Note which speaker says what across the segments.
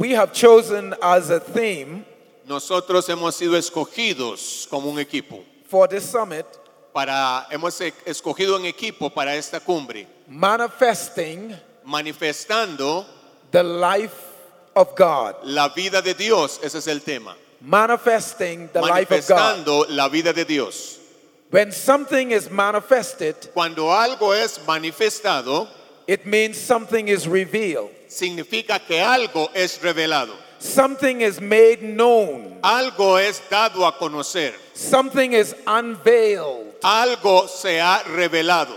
Speaker 1: We have chosen as a theme
Speaker 2: Nosotros hemos sido escogidos como un equipo.
Speaker 1: for this summit
Speaker 2: Para, hemos e- escogido un equipo para esta cumbre,
Speaker 1: manifesting
Speaker 2: manifestando
Speaker 1: the life of God.
Speaker 2: la vida de Dios. Ese es el tema.
Speaker 1: Manifesting the life of God.
Speaker 2: Manifestando la vida de Dios.
Speaker 1: When something is manifested,
Speaker 2: Cuando algo es manifestado,
Speaker 1: it means something is revealed,
Speaker 2: significa que algo es revelado.
Speaker 1: something is made known,
Speaker 2: Algo es dado a conocer.
Speaker 1: something is unveiled.
Speaker 2: Algo se ha revelado.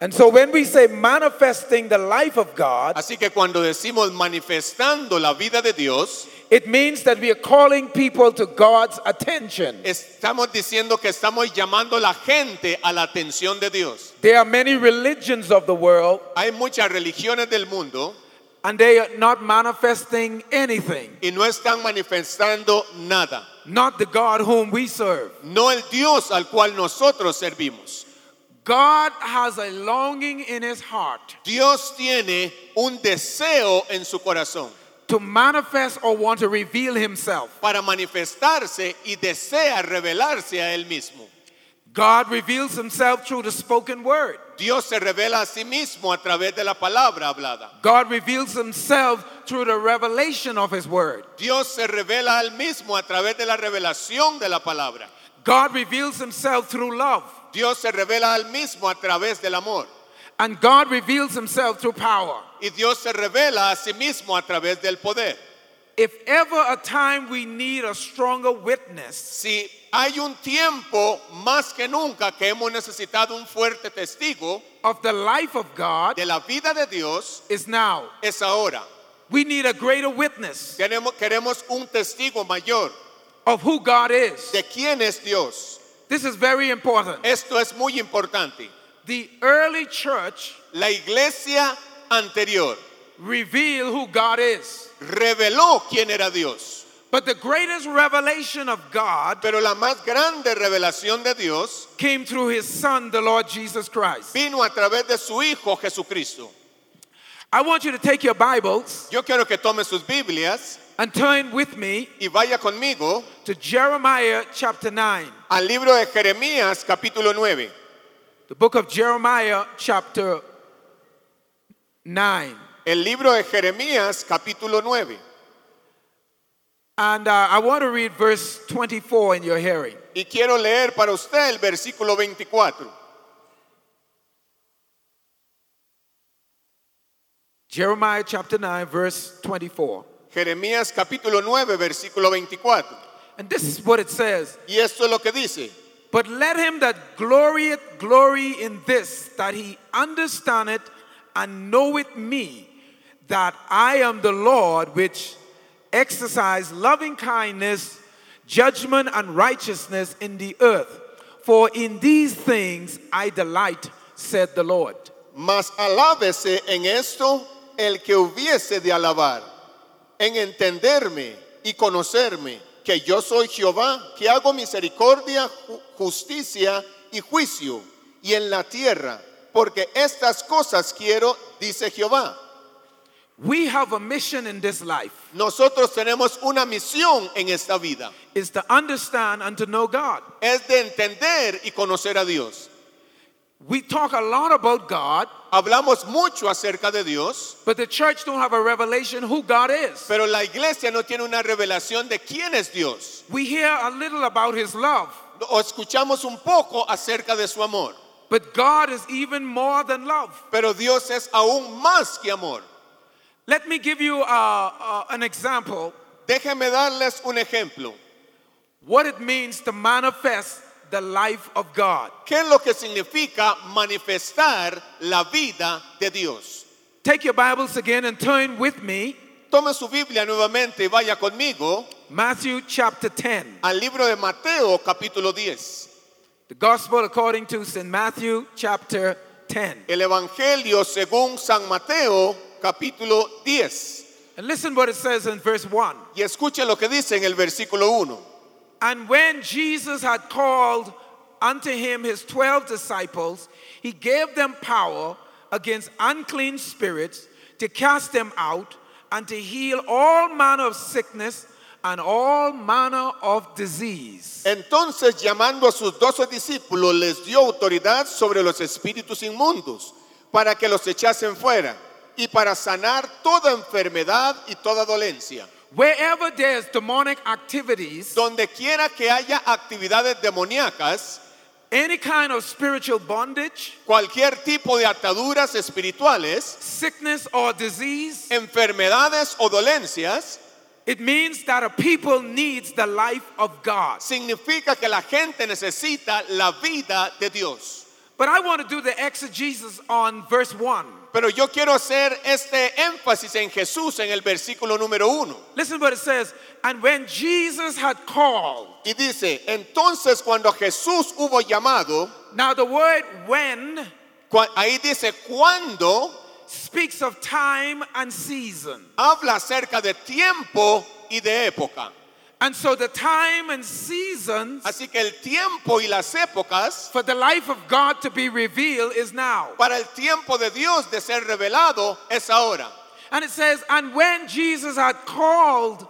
Speaker 1: And so when we say manifesting the life of God,
Speaker 2: Así que cuando decimos manifestando la vida de Dios,
Speaker 1: it means that we are calling people to God's attention.
Speaker 2: estamos diciendo que estamos llamando a la gente a la atención de Dios.
Speaker 1: There are many religions of the world,
Speaker 2: Hay muchas religiones del mundo
Speaker 1: and they are not manifesting anything,
Speaker 2: y no están manifestando nada.
Speaker 1: not the God whom we serve.
Speaker 2: No el Dios al cual nosotros servimos.
Speaker 1: God has a longing in his heart
Speaker 2: Dios tiene un deseo en su corazón
Speaker 1: to manifest or want to reveal himself.
Speaker 2: para manifestarse y desea revelarse a él mismo.
Speaker 1: God reveals himself through the spoken word.
Speaker 2: Dios se revela a sí mismo a través de la palabra hablada.
Speaker 1: God reveals himself through the revelation of his word.
Speaker 2: Dios se revela al mismo a través de la revelación de la palabra.
Speaker 1: God reveals himself through love.
Speaker 2: Dios se revela al mismo a través del amor.
Speaker 1: And God reveals himself through power.
Speaker 2: Y Dios se revela a sí mismo a través del poder.
Speaker 1: If ever a time we need a stronger witness,
Speaker 2: Si hay un tiempo más que nunca que hemos necesitado un fuerte testigo
Speaker 1: of the life of God
Speaker 2: de la vida de Dios,
Speaker 1: is now.
Speaker 2: es ahora.
Speaker 1: We need a greater witness
Speaker 2: Queremos, queremos un testigo mayor
Speaker 1: of who God is.
Speaker 2: de quién es Dios.
Speaker 1: This is very important.
Speaker 2: Esto es muy importante.
Speaker 1: The early church
Speaker 2: La iglesia anterior
Speaker 1: revealed who God is.
Speaker 2: reveló quién era Dios.
Speaker 1: But the greatest revelation of God
Speaker 2: Pero la más grande revelación de Dios
Speaker 1: came through his son, the Lord Jesus Christ.
Speaker 2: vino a través de su Hijo Jesucristo.
Speaker 1: I want you to take your Bibles
Speaker 2: Yo quiero que tome sus Biblias
Speaker 1: and turn with me
Speaker 2: y vaya conmigo
Speaker 1: to Jeremiah chapter 9.
Speaker 2: al libro de Jeremías capítulo 9.
Speaker 1: The book of Jeremiah chapter 9.
Speaker 2: El libro de Jeremías capítulo 9.
Speaker 1: And uh, I want to read verse 24 in your hearing.
Speaker 2: Y quiero leer para usted el versículo 24.
Speaker 1: Jeremiah chapter 9, verse 24.
Speaker 2: Jeremías capítulo 9, versículo 24.
Speaker 1: And this is what it says
Speaker 2: Y esto es lo que dice.
Speaker 1: But let him that glorieth glory in this, that he understandeth and knoweth me, that I am the Lord which exercise loving kindness, judgment, and righteousness in the earth. For in these things I delight, said the Lord.
Speaker 2: Mas alábese en esto el que hubiese de alabar, en entenderme y conocerme, que yo soy Jehová, que hago misericordia, justicia y juicio, y en la tierra, porque estas cosas quiero, dice Jehová.
Speaker 1: We have a mission in this life
Speaker 2: Nosotros tenemos una misión en esta vida,
Speaker 1: is to understand and to know God.
Speaker 2: es de entender y conocer a Dios.
Speaker 1: We talk a lot about God,
Speaker 2: Hablamos mucho acerca de Dios,
Speaker 1: but the church don't have a revelation who God is.
Speaker 2: pero la iglesia no tiene una revelación de quién es Dios.
Speaker 1: We hear a little about his love,
Speaker 2: O escuchamos un poco acerca de su amor,
Speaker 1: but God is even more than love.
Speaker 2: pero Dios es aún más que amor.
Speaker 1: Let me give you uh, uh, an example
Speaker 2: Déjenme darles un ejemplo.
Speaker 1: what it means to manifest the life of God.
Speaker 2: ¿Qué es lo que significa manifestar la vida de Dios?
Speaker 1: Take your Bibles again and turn with me
Speaker 2: Tome su Biblia nuevamente y vaya conmigo
Speaker 1: Matthew chapter 10.
Speaker 2: al libro de Mateo capítulo 10.
Speaker 1: The gospel according to St. Matthew chapter 10.
Speaker 2: El Evangelio según San Mateo capítulo 10.
Speaker 1: And listen what it says in verse 1.
Speaker 2: Y escuche lo que dice en el versículo 1.
Speaker 1: And when Jesus had called unto him his twelve disciples, he gave them power against unclean spirits to cast them out and to heal all manner of sickness and all manner of disease.
Speaker 2: Entonces, llamando a sus doce discípulos, les dio autoridad sobre los espíritus inmundos, para que los echasen fuera, y para sanar toda enfermedad y toda dolencia.
Speaker 1: Wherever there's demonic activities,
Speaker 2: Donde quiera que haya actividades demoníacas,
Speaker 1: any kind of spiritual bondage,
Speaker 2: cualquier tipo de ataduras espirituales,
Speaker 1: sickness, or disease,
Speaker 2: enfermedades o dolencias,
Speaker 1: it means that a people needs the life of God.
Speaker 2: significa que la gente necesita la vida de Dios.
Speaker 1: But I want to do the exegesis on verse 1.
Speaker 2: Pero yo quiero hacer este énfasis en Jesús en el versículo número uno.
Speaker 1: Listen what it says. And when Jesus had called,
Speaker 2: Y dice, entonces cuando Jesús hubo llamado,
Speaker 1: now the word when
Speaker 2: ahí dice, cuando
Speaker 1: speaks of time and season.
Speaker 2: habla acerca de tiempo y de época.
Speaker 1: And so the time and seasons
Speaker 2: Así que el tiempo y las épocas
Speaker 1: for the life of God to be revealed is now.
Speaker 2: para el tiempo de Dios de ser revelado es ahora.
Speaker 1: And it says, and when Jesus had called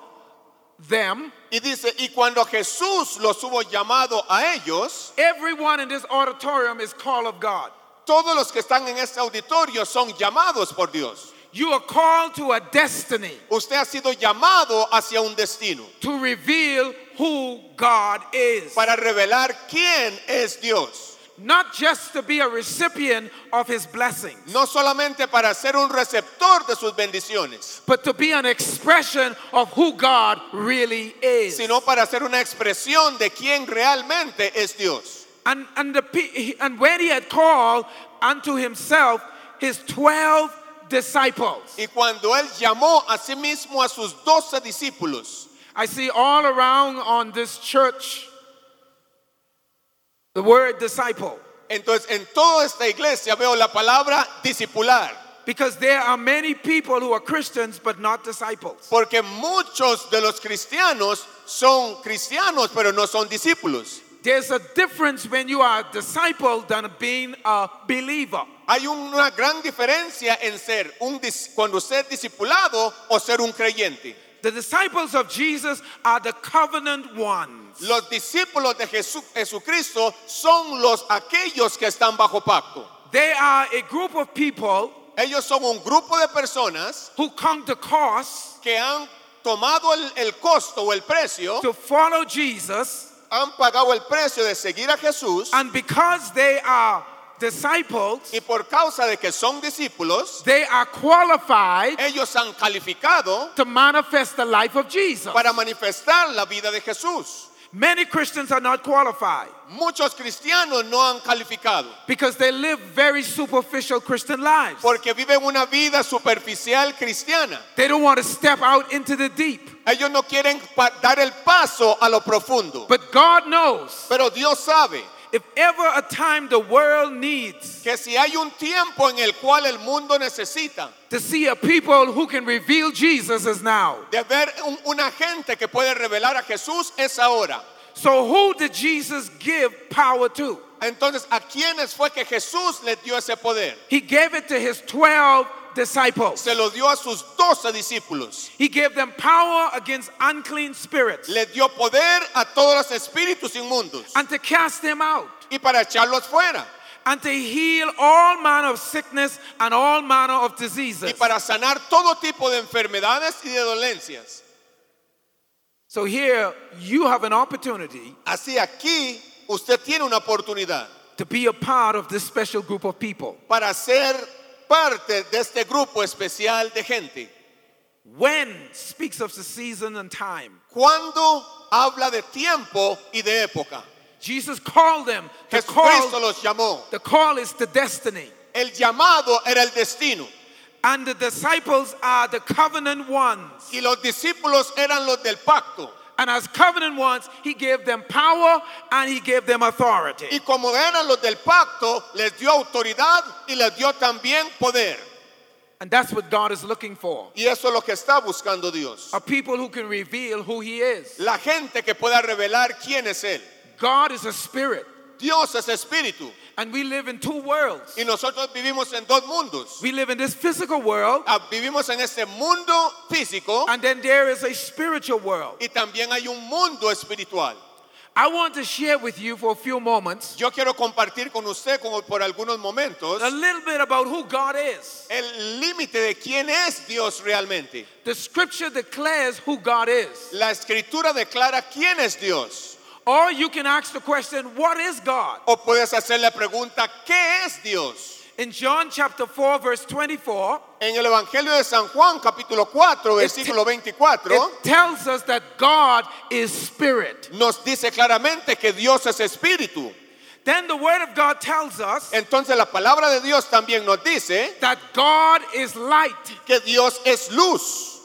Speaker 1: them,
Speaker 2: Y dice, y cuando Jesús los hubo llamado a ellos,
Speaker 1: everyone in this auditorium is called of God.
Speaker 2: todos los que están en este auditorio son llamados por Dios.
Speaker 1: You are called to a destiny
Speaker 2: Usted ha sido llamado hacia un destino
Speaker 1: to reveal who God is.
Speaker 2: para revelar quién es Dios.
Speaker 1: Not just to be a recipient of his blessings,
Speaker 2: No solamente para ser un receptor de sus bendiciones,
Speaker 1: but to be an expression of who God really is.
Speaker 2: sino para ser una expresión de quién realmente es Dios.
Speaker 1: And, and, the, and when he had called unto himself his 12 disciples,
Speaker 2: Y cuando él llamó a sí mismo a sus doce discípulos,
Speaker 1: I see all around on this church the word disciple.
Speaker 2: entonces en toda esta iglesia veo la palabra discipular,
Speaker 1: Because there are many people who are Christians but not disciples.
Speaker 2: porque muchos de los cristianos son cristianos, pero no son discípulos.
Speaker 1: There's a difference when you are a disciple than being a believer.
Speaker 2: Hay una gran diferencia en ser un cuando ser discipulado o ser un creyente.
Speaker 1: The disciples of Jesus are the covenant ones.
Speaker 2: Los discípulos de Jesucristo son los aquellos que están bajo pacto.
Speaker 1: They are a group of people
Speaker 2: Ellos son un grupo de personas
Speaker 1: who come to cost
Speaker 2: que han tomado el, el costo o el precio,
Speaker 1: to follow Jesus,
Speaker 2: han pagado el precio de seguir a Jesús
Speaker 1: and because they are disciples,
Speaker 2: y por causa de que son discípulos,
Speaker 1: they are qualified
Speaker 2: ellos han calificado
Speaker 1: to manifest the life of Jesus.
Speaker 2: para manifestar la vida de Jesús.
Speaker 1: Many Christians are not qualified
Speaker 2: Muchos cristianos no han calificado
Speaker 1: because they live very superficial Christian lives.
Speaker 2: porque viven una vida superficial cristiana.
Speaker 1: They don't want to step out into the deep.
Speaker 2: Ellos no quieren dar el paso a lo profundo.
Speaker 1: But God knows
Speaker 2: Pero Dios sabe
Speaker 1: if ever a time the world needs
Speaker 2: que si hay un tiempo en el cual el mundo necesita
Speaker 1: to see a people who can reveal Jesus is now.
Speaker 2: de ver un- una gente que puede revelar a Jesús es ahora.
Speaker 1: So who did Jesus give power to?
Speaker 2: Entonces, ¿a quiénes fue que Jesús les dio ese poder?
Speaker 1: He gave it to his 12 disciples.
Speaker 2: Se lo dio a sus doce discípulos.
Speaker 1: He gave them power against unclean spirits
Speaker 2: Les dio poder a todos los espíritus inmundos
Speaker 1: and to cast them out
Speaker 2: y para echarlos fuera
Speaker 1: and to heal all manner of sickness and all manner of diseases.
Speaker 2: y para sanar todo tipo de enfermedades y de dolencias.
Speaker 1: So here you have an opportunity
Speaker 2: Así aquí usted tiene una oportunidad
Speaker 1: to be a part of this special group of people.
Speaker 2: para ser parte de este grupo especial de gente.
Speaker 1: When speaks of the season and time.
Speaker 2: Cuando habla de tiempo y de época.
Speaker 1: Jesus called them. The
Speaker 2: Jesucristo
Speaker 1: call,
Speaker 2: los llamó.
Speaker 1: the call is the destiny.
Speaker 2: El llamado era el destino
Speaker 1: And the disciples are the covenant ones.
Speaker 2: y los discípulos eran los del pacto.
Speaker 1: And as covenant ones, he gave them power and he gave them authority.
Speaker 2: Y como eran los del pacto, les dio autoridad y les dio también poder.
Speaker 1: And that's what God is looking for.
Speaker 2: Y eso es lo que está buscando Dios.
Speaker 1: A people who can reveal who he is.
Speaker 2: La gente que pueda revelar quién es Él.
Speaker 1: God is a spirit.
Speaker 2: Dios es espíritu.
Speaker 1: And we live in two worlds.
Speaker 2: Y nosotros vivimos en dos mundos.
Speaker 1: We live in this physical world,
Speaker 2: Ah, Vivimos en este mundo físico
Speaker 1: and then there is a spiritual world.
Speaker 2: y también hay un mundo espiritual.
Speaker 1: I want to share with you for a few moments
Speaker 2: Yo quiero compartir con usted como por algunos momentos
Speaker 1: a little bit about who God is.
Speaker 2: el límite de quién es Dios realmente.
Speaker 1: The scripture declares who God is.
Speaker 2: La escritura declara quién es Dios.
Speaker 1: Or you can ask the question, what is God?
Speaker 2: O puedes hacer la pregunta, ¿qué es Dios?
Speaker 1: In John chapter 4, verse 24,
Speaker 2: En el Evangelio de San Juan, capítulo 4, versículo 24,
Speaker 1: it tells us that God is spirit.
Speaker 2: nos dice claramente que Dios es espíritu.
Speaker 1: Then the word of God tells us
Speaker 2: Entonces la palabra de Dios también nos dice
Speaker 1: that God is light.
Speaker 2: que Dios es luz.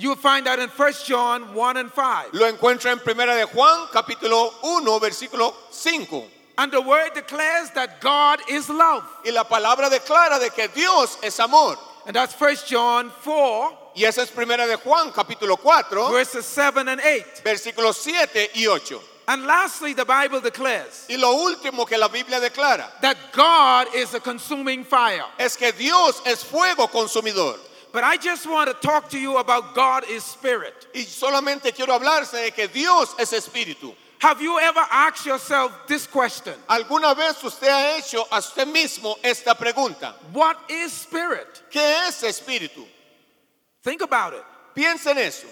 Speaker 1: You will find that in 1 John 1 and 5.
Speaker 2: Lo encuentra en Primera de Juan, capítulo 1, versículo 5.
Speaker 1: And the word declares that God is love.
Speaker 2: Y la palabra declara de que Dios es amor.
Speaker 1: And that's 1 John 4,
Speaker 2: Y esa es Primera de Juan, capítulo 4,
Speaker 1: verses 7 and 8.
Speaker 2: versículos 7 y 8.
Speaker 1: And lastly, the Bible declares
Speaker 2: Y lo último que la Biblia declara
Speaker 1: that God is a consuming fire.
Speaker 2: es que Dios es fuego consumidor.
Speaker 1: But I just want to talk to you about God is spirit.
Speaker 2: Y solamente quiero hablarse de que Dios es espíritu.
Speaker 1: Have you ever asked yourself this question?
Speaker 2: ¿Alguna vez usted ha hecho a usted mismo esta pregunta?
Speaker 1: What is spirit?
Speaker 2: ¿Qué es espíritu?
Speaker 1: Think about it.
Speaker 2: Piensa en eso.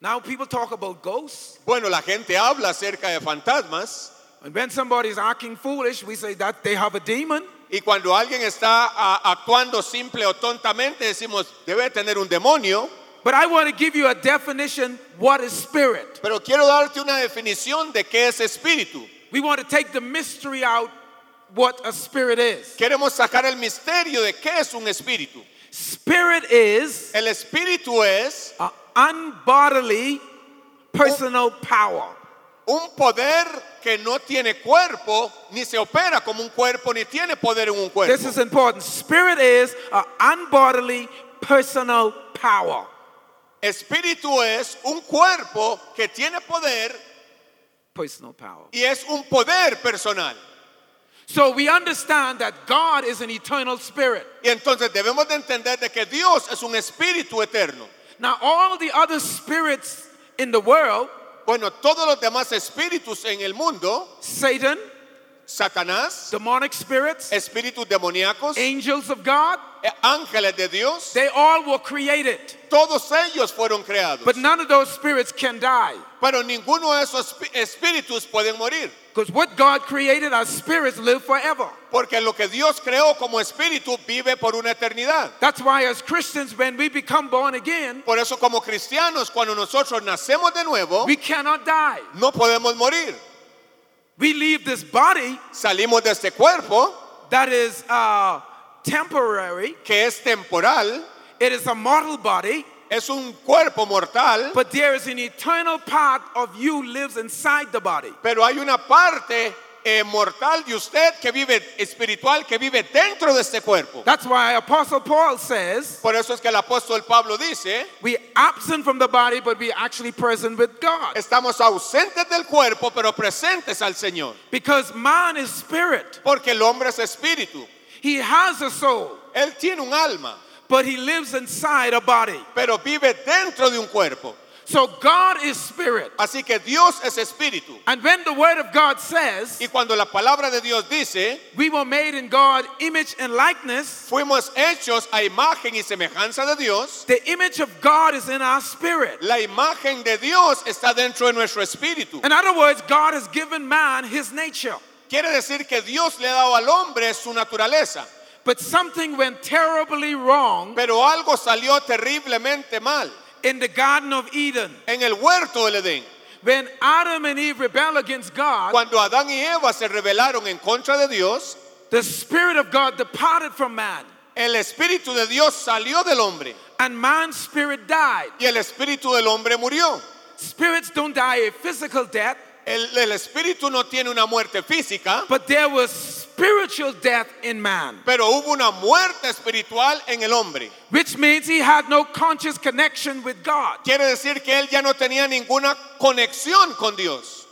Speaker 1: Now people talk about ghosts.
Speaker 2: Bueno, la gente habla acerca de fantasmas
Speaker 1: And when somebody's acting foolish, we say that they have a demon.
Speaker 2: Y cuando alguien está ah, actuando simple o tontamente decimos debe tener un demonio,
Speaker 1: But I want to give you a definition what is spirit.
Speaker 2: pero quiero darte una definición de qué es espíritu.
Speaker 1: We want to take the mystery out what a spirit is.
Speaker 2: Queremos sacar el misterio de qué es un espíritu.
Speaker 1: Spirit is
Speaker 2: El espíritu es
Speaker 1: a unbodily personal power.
Speaker 2: un poder que no tiene cuerpo, ni se opera como un cuerpo, ni tiene poder en un cuerpo.
Speaker 1: This is important. Spirit is a unbodily personal power.
Speaker 2: Espíritu es un cuerpo que tiene poder
Speaker 1: Personal power.
Speaker 2: y es un poder personal.
Speaker 1: So we understand that God is an eternal spirit.
Speaker 2: Y entonces debemos de entender de que Dios es un espíritu eterno.
Speaker 1: Now, all the other spirits in the world,
Speaker 2: Bueno, todos los demás espíritus en el mundo,
Speaker 1: Satan,
Speaker 2: Satanás,
Speaker 1: demonic spirits,
Speaker 2: espíritus demoníacos,
Speaker 1: angels of God,
Speaker 2: eh, ángeles de Dios,
Speaker 1: they all were created.
Speaker 2: todos ellos fueron creados.
Speaker 1: But none of those spirits can die.
Speaker 2: Pero ninguno de esos espíritus pueden morir.
Speaker 1: Because what God created, our spirits live forever.
Speaker 2: Porque lo que Dios creó como espíritu vive por una eternidad.
Speaker 1: That's why, as Christians, when we become born again,
Speaker 2: Por eso como cristianos, cuando nosotros nacemos de nuevo,
Speaker 1: we cannot die.
Speaker 2: no podemos morir.
Speaker 1: We leave this body
Speaker 2: Salimos de este cuerpo
Speaker 1: that is uh, temporary,
Speaker 2: que es temporal,
Speaker 1: it is a mortal body,
Speaker 2: es un cuerpo mortal,
Speaker 1: but there is an eternal part of you lives inside the body.
Speaker 2: pero hay una parte eh, mortal de usted que vive espiritual, que vive dentro de este cuerpo.
Speaker 1: That's why Apostle Paul says,
Speaker 2: Por eso es que el apóstol Pablo dice,
Speaker 1: we absent from the body, but we actually present with God.
Speaker 2: estamos ausentes del cuerpo, pero presentes al Señor.
Speaker 1: Because man is spirit.
Speaker 2: Porque el hombre es espíritu.
Speaker 1: He has a soul,
Speaker 2: Él tiene un alma,
Speaker 1: but he lives inside a body.
Speaker 2: pero vive dentro de un cuerpo.
Speaker 1: So God is spirit.
Speaker 2: Así que Dios es espíritu.
Speaker 1: And when the word of God says,
Speaker 2: Y cuando la palabra de Dios dice,
Speaker 1: we were made in God image and likeness,
Speaker 2: fuimos hechos a imagen y semejanza de Dios,
Speaker 1: the image of God is in our spirit.
Speaker 2: la imagen de Dios está dentro de nuestro espíritu.
Speaker 1: In other words, God has given man his nature.
Speaker 2: Quiere decir que Dios le ha dado al hombre su naturaleza,
Speaker 1: But something went terribly wrong
Speaker 2: pero algo salió terriblemente mal
Speaker 1: in the Garden of Eden.
Speaker 2: en el huerto del Edén.
Speaker 1: When Adam and Eve rebelled against God,
Speaker 2: Cuando Adán y Eva se rebelaron en contra de Dios,
Speaker 1: the Spirit of God departed from man,
Speaker 2: el espíritu de Dios salió del hombre
Speaker 1: and man's spirit died.
Speaker 2: y el espíritu del hombre murió.
Speaker 1: Spirits don't die a physical death,
Speaker 2: El, el espíritu no tiene una muerte física,
Speaker 1: but there was spiritual death in man,
Speaker 2: pero hubo una muerte espiritual en el hombre.
Speaker 1: which means he had no conscious connection with God.
Speaker 2: Quiere decir que él ya no tenía ninguna conexión con Dios.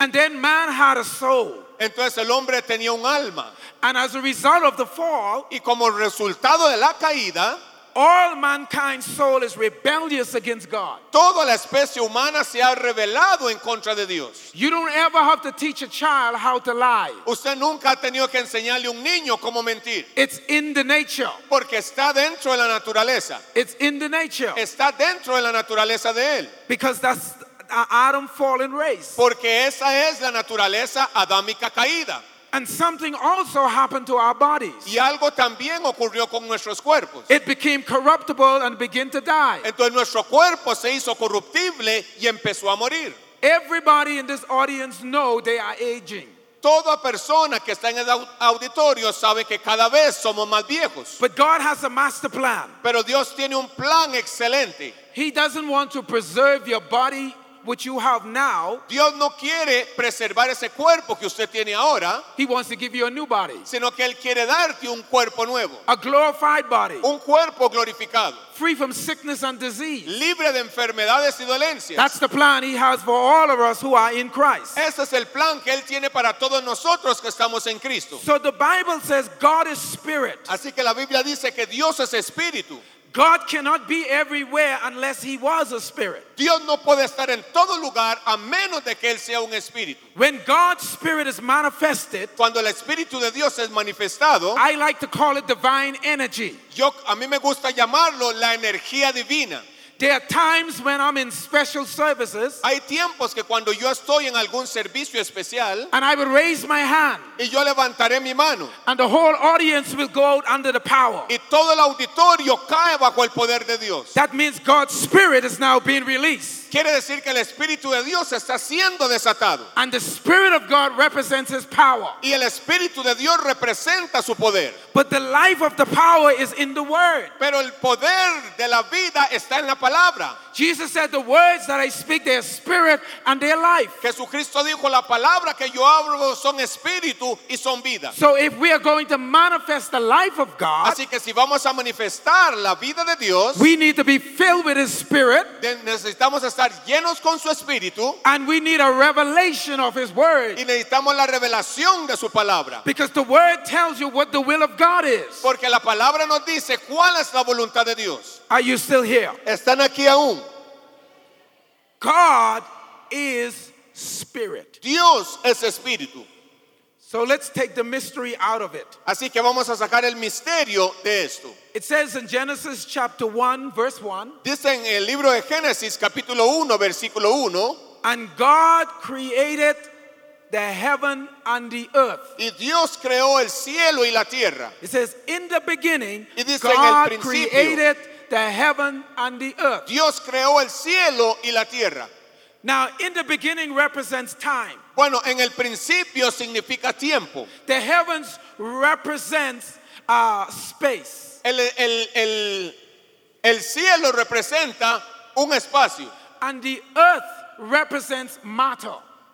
Speaker 1: And then man had a soul.
Speaker 2: Entonces el hombre tenía un alma.
Speaker 1: And as a result of the fall,
Speaker 2: Y como resultado de la caída,
Speaker 1: all mankind's soul is rebellious against God.
Speaker 2: toda la especie humana se ha rebelado en contra de Dios.
Speaker 1: You don't ever have to teach a child how to lie.
Speaker 2: Usted nunca ha tenido que enseñarle a un niño cómo mentir,
Speaker 1: It's in the nature.
Speaker 2: porque está dentro de la naturaleza.
Speaker 1: It's in the nature.
Speaker 2: Está dentro de la naturaleza de él,
Speaker 1: Because that's Adam fallen race.
Speaker 2: porque esa es la naturaleza adámica caída.
Speaker 1: And something also happened to our bodies.
Speaker 2: Y algo también ocurrió con nuestros cuerpos.
Speaker 1: It became corruptible and began to die.
Speaker 2: Entonces nuestro cuerpo se hizo corruptible y empezó a morir.
Speaker 1: Everybody in this audience know they are aging.
Speaker 2: Toda persona que está en el auditorio sabe que cada vez somos más viejos.
Speaker 1: But God has a master plan.
Speaker 2: Pero Dios tiene un plan excelente.
Speaker 1: He doesn't want to preserve your body which you have now.
Speaker 2: Dios no quiere preservar ese cuerpo que usted tiene ahora,
Speaker 1: He wants to give you a new body,
Speaker 2: sino que Él quiere darte un cuerpo nuevo,
Speaker 1: a glorified body,
Speaker 2: un cuerpo glorificado,
Speaker 1: free from sickness and disease.
Speaker 2: libre de enfermedades y dolencias.
Speaker 1: That's the plan He has for all of us who are in Christ.
Speaker 2: Ese es el plan que Él tiene para todos nosotros que estamos en Cristo.
Speaker 1: So the Bible says God is spirit.
Speaker 2: Así que la Biblia dice que Dios es espíritu.
Speaker 1: God cannot be everywhere unless He was a spirit.
Speaker 2: Dios no puede estar en todo lugar a menos de que Él sea un espíritu.
Speaker 1: When God's spirit is manifested,
Speaker 2: Cuando el espíritu de Dios es manifestado,
Speaker 1: I like to call it divine energy.
Speaker 2: yo a mí me gusta llamarlo la energía divina.
Speaker 1: There are times when I'm in special services
Speaker 2: Hay tiempos que cuando yo estoy en algún servicio especial
Speaker 1: and I will raise my hand
Speaker 2: y yo levantaré mi mano
Speaker 1: and the whole audience will go out under the power.
Speaker 2: y todo el auditorio cae bajo el poder de Dios.
Speaker 1: That means God's spirit is now being released.
Speaker 2: Quiere decir que el espíritu de Dios está siendo desatado
Speaker 1: And the spirit of God represents his power.
Speaker 2: y el espíritu de Dios representa su poder.
Speaker 1: But the life of the power is in the word.
Speaker 2: Pero el poder de la vida está en la palabra.
Speaker 1: Jesus said, The words that I speak, they are spirit and their life.
Speaker 2: Jesucristo dijo, la palabra que yo hablo son espíritu y son vida.
Speaker 1: So if we are going to manifest the life of God,
Speaker 2: Así que si vamos a manifestar la vida de Dios,
Speaker 1: we need to be filled with his spirit
Speaker 2: necesitamos estar llenos con su espíritu
Speaker 1: and we need a revelation of his word.
Speaker 2: y necesitamos la revelación de su palabra.
Speaker 1: Because the word tells you what the will of God is.
Speaker 2: Porque la palabra nos dice cuál es la voluntad de Dios.
Speaker 1: Are you still here?
Speaker 2: Están aquí aún.
Speaker 1: God is spirit.
Speaker 2: Dios es espíritu.
Speaker 1: So let's take the mystery out of it.
Speaker 2: Así que vamos a sacar el misterio de esto.
Speaker 1: It says in Genesis chapter 1, verse 1
Speaker 2: Dice en el libro de Génesis capítulo 1 versículo 1,
Speaker 1: And God created the heaven and the earth.
Speaker 2: y Dios creó el cielo y la tierra.
Speaker 1: It says, In the beginning,
Speaker 2: Y dice en el
Speaker 1: God created the heaven and the earth.
Speaker 2: Dios creó el cielo y la tierra.
Speaker 1: Now, in the beginning represents time.
Speaker 2: Bueno, en el principio significa tiempo.
Speaker 1: The heavens represents uh, space.
Speaker 2: El, el- el- el cielo representa un espacio
Speaker 1: And the earth represents matter.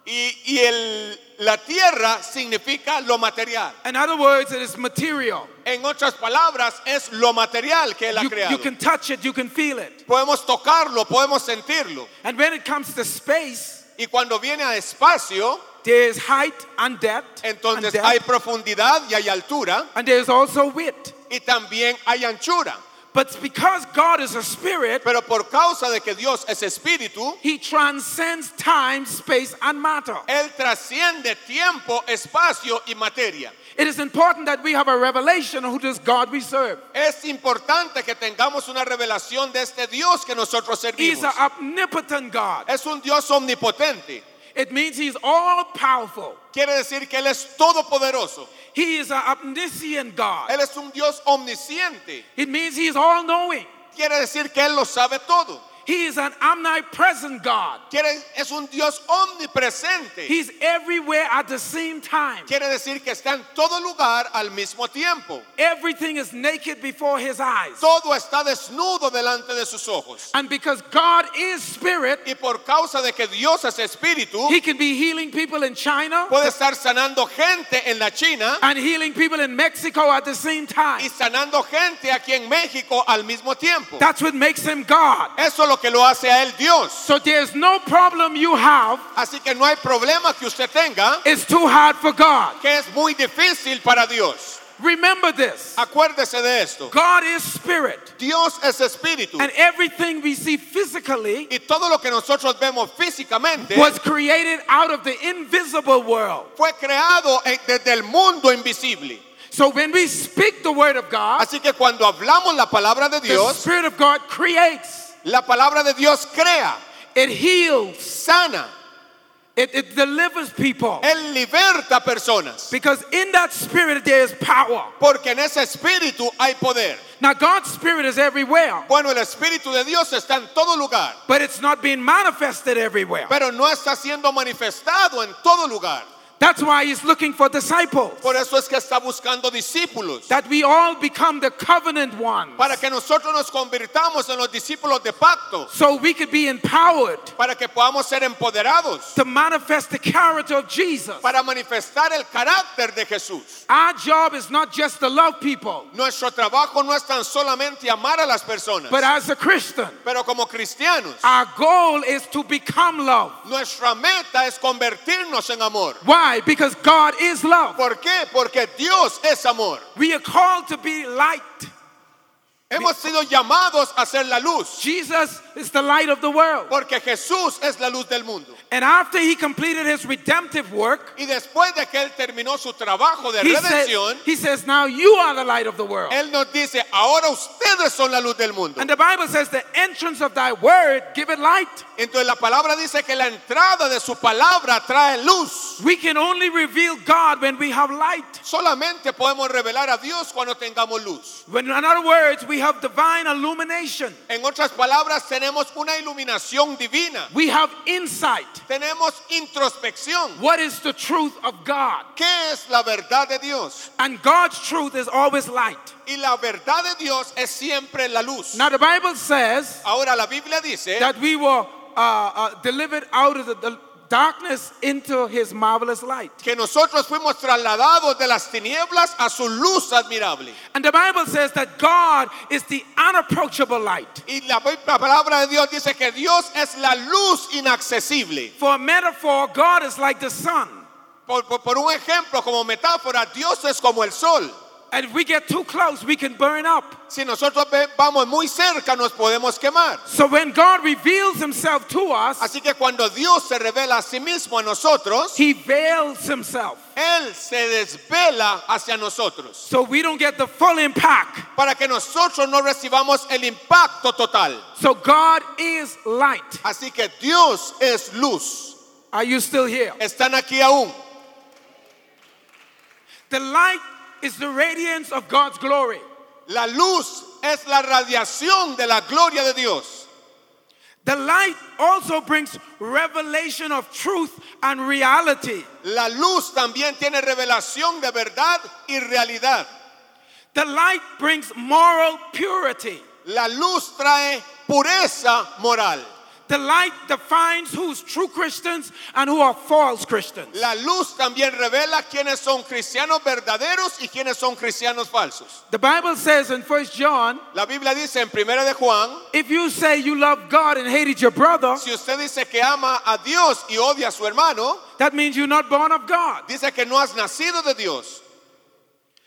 Speaker 2: y, y el- la tierra significa lo material.
Speaker 1: In other words, it is material.
Speaker 2: En otras palabras, es lo material que Él ha
Speaker 1: You,
Speaker 2: creado.
Speaker 1: you can touch it, you can feel it.
Speaker 2: Podemos tocarlo, podemos sentirlo.
Speaker 1: And when it comes to space,
Speaker 2: Y cuando viene a espacio,
Speaker 1: there is height and depth. and,
Speaker 2: entonces
Speaker 1: depth,
Speaker 2: hay profundidad y hay altura
Speaker 1: and there is also width.
Speaker 2: y también hay anchura.
Speaker 1: But because God is a spirit,
Speaker 2: Pero por causa de que Dios es espíritu,
Speaker 1: He transcends time, space, and matter.
Speaker 2: Él trasciende tiempo, espacio y materia.
Speaker 1: It is important that we have a revelation of who this God we serve.
Speaker 2: Es importante que tengamos una revelación de este Dios que nosotros servimos.
Speaker 1: He's an omnipotent God.
Speaker 2: Es un Dios omnipotente.
Speaker 1: It means He's all powerful.
Speaker 2: Quiere decir que Él es todopoderoso.
Speaker 1: He is an omniscient God.
Speaker 2: Él es un Dios omnisciente.
Speaker 1: It means he is all knowing.
Speaker 2: Quiere decir que Él lo sabe todo.
Speaker 1: He is an omnipresent God.
Speaker 2: Quiere, es un Dios omnipresente.
Speaker 1: He's everywhere at the same time.
Speaker 2: Quiere decir que está en todo lugar al mismo tiempo.
Speaker 1: Everything is naked before His eyes.
Speaker 2: Todo está desnudo delante de sus ojos.
Speaker 1: And because God is spirit,
Speaker 2: Y por causa de que Dios es espíritu,
Speaker 1: He can be healing people in China
Speaker 2: puede estar sanando gente en la China
Speaker 1: and healing people in Mexico at the same time.
Speaker 2: y sanando gente aquí en México al mismo tiempo.
Speaker 1: That's what makes Him God.
Speaker 2: Eso lo lo que lo hace a él Dios.
Speaker 1: So there's no problem you have
Speaker 2: Así que no hay problema que usted tenga
Speaker 1: is too hard for God.
Speaker 2: que es muy difícil para Dios.
Speaker 1: Remember this.
Speaker 2: Acuérdese de esto.
Speaker 1: God is spirit.
Speaker 2: Dios es espíritu
Speaker 1: And everything we see physically
Speaker 2: y todo lo que nosotros vemos físicamente
Speaker 1: was created out of the invisible world.
Speaker 2: fue creado desde el mundo invisible.
Speaker 1: So when we speak the word of God,
Speaker 2: Así que cuando hablamos la palabra de Dios, the
Speaker 1: spirit of God creates,
Speaker 2: la palabra de Dios crea,
Speaker 1: it heals,
Speaker 2: sana,
Speaker 1: it, it delivers people.
Speaker 2: Él liberta personas.
Speaker 1: Because in that spirit there is power.
Speaker 2: Porque en ese espíritu hay poder.
Speaker 1: Now God's spirit is everywhere,
Speaker 2: Bueno, el espíritu de Dios está en todo lugar,
Speaker 1: but it's not being manifested everywhere.
Speaker 2: pero no está siendo manifestado en todo lugar.
Speaker 1: That's why he's looking for disciples.
Speaker 2: Por eso es que está buscando discípulos.
Speaker 1: That we all become the covenant ones.
Speaker 2: Para que nosotros nos convirtamos en los discípulos de pacto.
Speaker 1: So we could be empowered
Speaker 2: Para que podamos ser empoderados.
Speaker 1: to manifest the character of Jesus.
Speaker 2: Para manifestar el carácter de Jesús.
Speaker 1: Our job is not just to love people,
Speaker 2: Nuestro trabajo no es tan solamente amar a las personas.
Speaker 1: but as a Christian,
Speaker 2: Pero como cristianos,
Speaker 1: our goal is to become love.
Speaker 2: nuestra meta es convertirnos en amor.
Speaker 1: Why? Because God is love.
Speaker 2: ¿Por qué? Porque Dios es amor.
Speaker 1: We are called to be light.
Speaker 2: Hemos sido llamados a ser la luz.
Speaker 1: Jesus is the light of the world.
Speaker 2: Porque Jesús es la luz del mundo.
Speaker 1: And after he completed his redemptive work,
Speaker 2: Y después de que Él terminó su trabajo de
Speaker 1: he, said,
Speaker 2: redención,
Speaker 1: he says, Now you are the light of the world.
Speaker 2: Él nos dice, ahora ustedes son la luz del mundo.
Speaker 1: And the Bible says, The entrance of thy word give it light.
Speaker 2: Entonces la palabra dice que la entrada de su palabra trae luz.
Speaker 1: We can only reveal God when we have light.
Speaker 2: Solamente podemos revelar a Dios cuando tengamos luz.
Speaker 1: When, in other words, we have divine illumination.
Speaker 2: En otras palabras, tenemos una iluminación divina.
Speaker 1: We have insight.
Speaker 2: Tenemos introspección.
Speaker 1: What is the truth of God?
Speaker 2: ¿Qué es la verdad de Dios?
Speaker 1: And God's truth is always light.
Speaker 2: Y la verdad de Dios es siempre la luz.
Speaker 1: Now, the Bible says
Speaker 2: Ahora la Biblia dice
Speaker 1: that we were uh, uh, delivered out of the, the darkness into his marvelous light.
Speaker 2: que nosotros fuimos trasladados de las tinieblas a su luz admirable.
Speaker 1: And the Bible says that God is the unapproachable light.
Speaker 2: Y la, la palabra de Dios dice que Dios es la luz inaccesible.
Speaker 1: For a metaphor, God is like the sun.
Speaker 2: Por, por- por un ejemplo, como metáfora, Dios es como el sol.
Speaker 1: And if we get too close, we can burn up.
Speaker 2: Si nosotros vamos muy cerca, nos podemos quemar.
Speaker 1: So when God reveals himself to us,
Speaker 2: Así que cuando Dios se revela a sí mismo a nosotros,
Speaker 1: he veils himself.
Speaker 2: Él se desvela hacia nosotros.
Speaker 1: So we don't get the full impact.
Speaker 2: Para que nosotros no recibamos el impacto total.
Speaker 1: So God is light.
Speaker 2: Así que Dios es luz.
Speaker 1: Are you still here?
Speaker 2: Están aquí aún.
Speaker 1: The light is the radiance of God's glory.
Speaker 2: La luz es la radiación de la gloria de Dios.
Speaker 1: The light also brings revelation of truth and reality.
Speaker 2: La luz también tiene revelación de verdad y realidad.
Speaker 1: The light brings moral purity.
Speaker 2: La luz trae pureza moral.
Speaker 1: The light defines who's true Christians and who are false Christians.
Speaker 2: La luz también revela quiénes son cristianos verdaderos y quiénes son cristianos falsos.
Speaker 1: The Bible says in 1 John,
Speaker 2: La Biblia dice en Primera de Juan,
Speaker 1: if you say you love God and hated your brother,
Speaker 2: si usted dice que ama a Dios y odia a su hermano,
Speaker 1: that means you're not born of God.
Speaker 2: dice que no has nacido de Dios.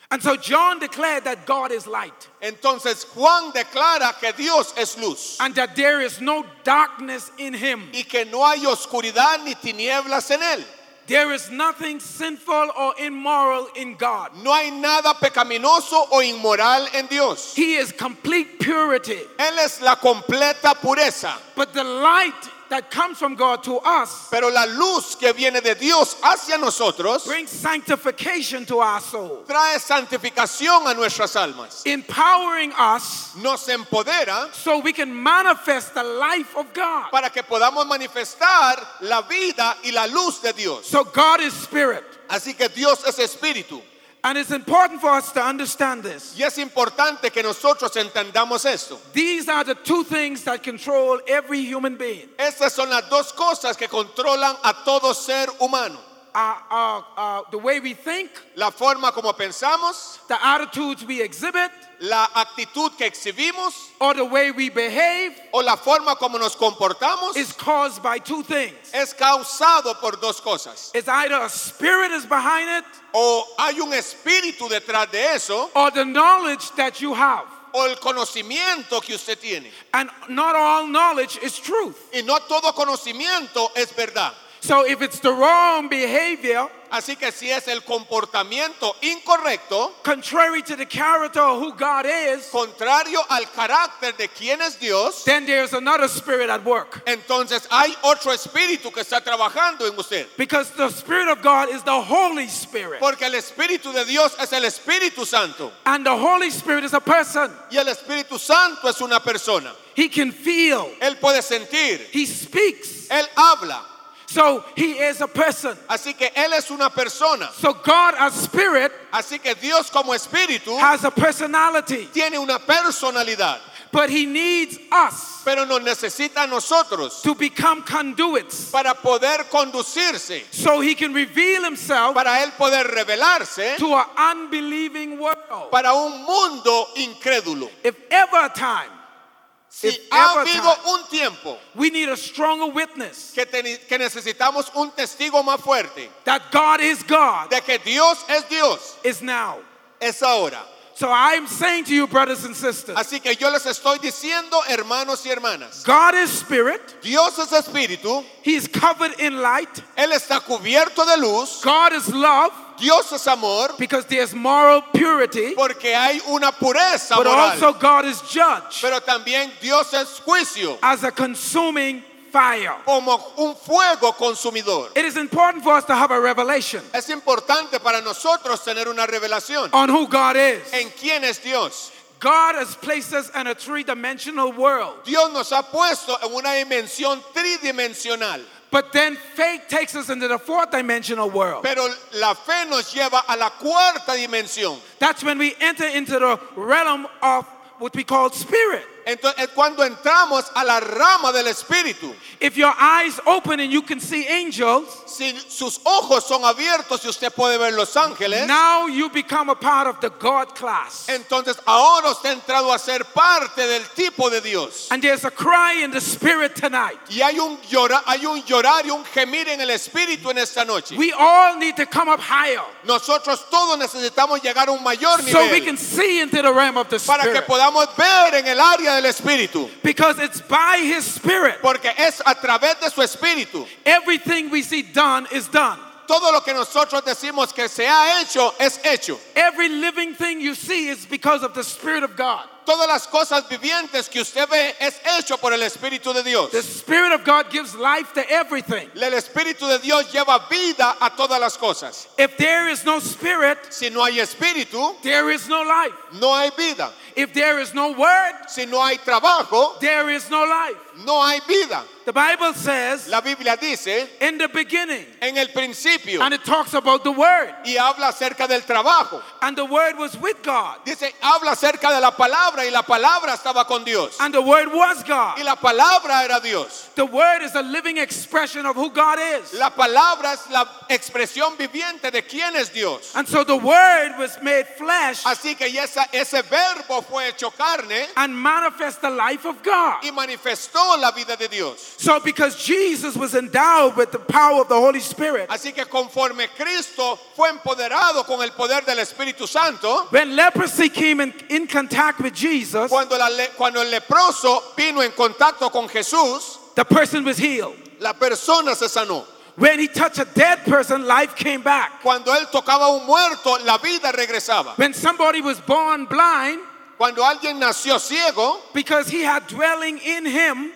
Speaker 1: And so John declared that God is light
Speaker 2: Entonces Juan declara que Dios es luz
Speaker 1: and that there is no darkness in him.
Speaker 2: y que no hay oscuridad ni tinieblas en él.
Speaker 1: There is nothing sinful or immoral in God.
Speaker 2: No hay nada pecaminoso o inmoral en Dios.
Speaker 1: He is complete purity.
Speaker 2: Él es la completa pureza.
Speaker 1: But the light that comes from God to us
Speaker 2: Pero la luz que viene de Dios hacia nosotros
Speaker 1: brings sanctification to our soul,
Speaker 2: trae santificación a nuestras almas.
Speaker 1: empowering us
Speaker 2: Nos empodera
Speaker 1: so we can manifest the life of God.
Speaker 2: para que podamos manifestar la vida y la luz de Dios.
Speaker 1: So God is spirit.
Speaker 2: Así que Dios es espíritu.
Speaker 1: And it's important for us to understand this.
Speaker 2: Y es importante que nosotros entendamos esto.
Speaker 1: These are the two things that control every human being.
Speaker 2: Estas son las dos cosas que controlan a todo ser humano.
Speaker 1: Uh, uh, uh, the way we think,
Speaker 2: la forma como pensamos,
Speaker 1: the attitudes we exhibit,
Speaker 2: la actitud que exhibimos
Speaker 1: or the way we behave
Speaker 2: o la forma como nos comportamos
Speaker 1: is caused by two things.
Speaker 2: es causado por dos cosas.
Speaker 1: It's either a spirit is behind it
Speaker 2: O hay un espíritu detrás de eso
Speaker 1: or the knowledge that you have.
Speaker 2: o el conocimiento que usted tiene.
Speaker 1: And not all knowledge is truth.
Speaker 2: Y no todo conocimiento es verdad.
Speaker 1: So if it's the wrong behavior,
Speaker 2: Así que si es el comportamiento incorrecto,
Speaker 1: contrary to the character of who God is,
Speaker 2: contrario al carácter de quién es Dios,
Speaker 1: then there's another spirit at work.
Speaker 2: entonces hay otro espíritu que está trabajando en usted.
Speaker 1: Because the Spirit of God is the Holy Spirit.
Speaker 2: Porque el Espíritu de Dios es el Espíritu Santo.
Speaker 1: And the Holy Spirit is a person.
Speaker 2: Y el Espíritu Santo es una persona.
Speaker 1: He can feel,
Speaker 2: Él puede sentir,
Speaker 1: He speaks.
Speaker 2: Él habla.
Speaker 1: So He is a person.
Speaker 2: Así que Él es una persona.
Speaker 1: So God as Spirit
Speaker 2: Así que Dios como Espíritu
Speaker 1: has a personality.
Speaker 2: tiene una personalidad.
Speaker 1: But He needs us
Speaker 2: Pero nos necesita a nosotros
Speaker 1: to become conduits
Speaker 2: para poder conducirse.
Speaker 1: so He can reveal Himself
Speaker 2: Para Él poder revelarse
Speaker 1: to an unbelieving world.
Speaker 2: para un mundo incrédulo.
Speaker 1: If ever a time
Speaker 2: Si
Speaker 1: If
Speaker 2: ha habido
Speaker 1: time.
Speaker 2: un tiempo
Speaker 1: we need a stronger witness
Speaker 2: que, te- que necesitamos un testigo más fuerte
Speaker 1: that God is God,
Speaker 2: de que Dios es Dios,
Speaker 1: is now.
Speaker 2: es ahora.
Speaker 1: So I'm saying to you, brothers and sisters,
Speaker 2: Así que yo les estoy diciendo, hermanos y hermanas,
Speaker 1: God is spirit.
Speaker 2: Dios es espíritu,
Speaker 1: He is covered in light.
Speaker 2: Él está cubierto de luz,
Speaker 1: God is love
Speaker 2: Dios es amor,
Speaker 1: because there's moral purity.
Speaker 2: porque hay una pureza
Speaker 1: But
Speaker 2: moral.
Speaker 1: also God is judge
Speaker 2: Pero también Dios es juicio,
Speaker 1: as a consuming fire.
Speaker 2: como un fuego consumidor.
Speaker 1: It is important for us to have a revelation
Speaker 2: Es importante para nosotros tener una revelación
Speaker 1: on who God is.
Speaker 2: en quién es Dios.
Speaker 1: God has placed us in a three-dimensional world.
Speaker 2: Dios nos ha puesto en una dimensión tridimensional,
Speaker 1: But then faith takes us into the fourth dimensional world.
Speaker 2: pero la fe nos lleva a la cuarta dimensión.
Speaker 1: That's when we enter into the realm of what we call spirit.
Speaker 2: Entonces es cuando entramos a la rama del espíritu.
Speaker 1: If your eyes open and you can see angels,
Speaker 2: Si sus ojos son abiertos y usted puede ver los ángeles,
Speaker 1: now you become a part of the God class.
Speaker 2: entonces ahora usted ha entrado a ser parte del tipo de Dios.
Speaker 1: And there's a cry in the spirit tonight.
Speaker 2: Y hay un llorar, hay un llorar y un gemir en el espíritu en esta noche.
Speaker 1: We all need to come up higher
Speaker 2: Nosotros todos necesitamos llegar a un mayor
Speaker 1: so we
Speaker 2: nivel
Speaker 1: can see into the realm of the
Speaker 2: para que
Speaker 1: spirit.
Speaker 2: podamos ver en el área del espíritu,
Speaker 1: Because it's by his spirit.
Speaker 2: porque es a través de su espíritu.
Speaker 1: Everything we see done is done.
Speaker 2: Todo lo que nosotros decimos que se ha hecho es hecho.
Speaker 1: Every living thing you see is because of the Spirit of God.
Speaker 2: Todas las cosas vivientes que usted ve es hecho por el espíritu de Dios.
Speaker 1: The Spirit of God gives life to everything.
Speaker 2: El espíritu de Dios lleva vida a todas las cosas.
Speaker 1: If there is no Spirit,
Speaker 2: Si no hay espíritu,
Speaker 1: there is no life.
Speaker 2: no hay vida.
Speaker 1: If there is no word,
Speaker 2: Si no hay trabajo,
Speaker 1: there is no life.
Speaker 2: No hay vida.
Speaker 1: The Bible says,
Speaker 2: La Biblia dice
Speaker 1: in the beginning,
Speaker 2: en el principio
Speaker 1: and it talks about the word,
Speaker 2: y habla acerca del trabajo.
Speaker 1: and the word was with God,
Speaker 2: Dice, habla acerca de la palabra y la palabra estaba con Dios.
Speaker 1: and the word was God.
Speaker 2: Y la palabra era Dios.
Speaker 1: The word is a living expression of who God is.
Speaker 2: La palabra es la expresión viviente de quién es Dios.
Speaker 1: And so the word was made flesh
Speaker 2: Así que esa- ese verbo fue hecho carne
Speaker 1: and manifest the life of God.
Speaker 2: y manifestó la vida de Dios.
Speaker 1: So because Jesus was endowed with the power of the Holy Spirit,
Speaker 2: Así que conforme Cristo fue empoderado con el poder del Espíritu Santo,
Speaker 1: when leprosy came in, in contact with Jesus,
Speaker 2: cuando, la cuando el leproso vino en contacto con Jesús,
Speaker 1: the person was healed.
Speaker 2: la persona se sanó.
Speaker 1: When he touched a dead person, life came back.
Speaker 2: Cuando él tocaba a un muerto, la vida regresaba.
Speaker 1: When somebody was born blind,
Speaker 2: Cuando alguien nació ciego,
Speaker 1: because he had dwelling in him,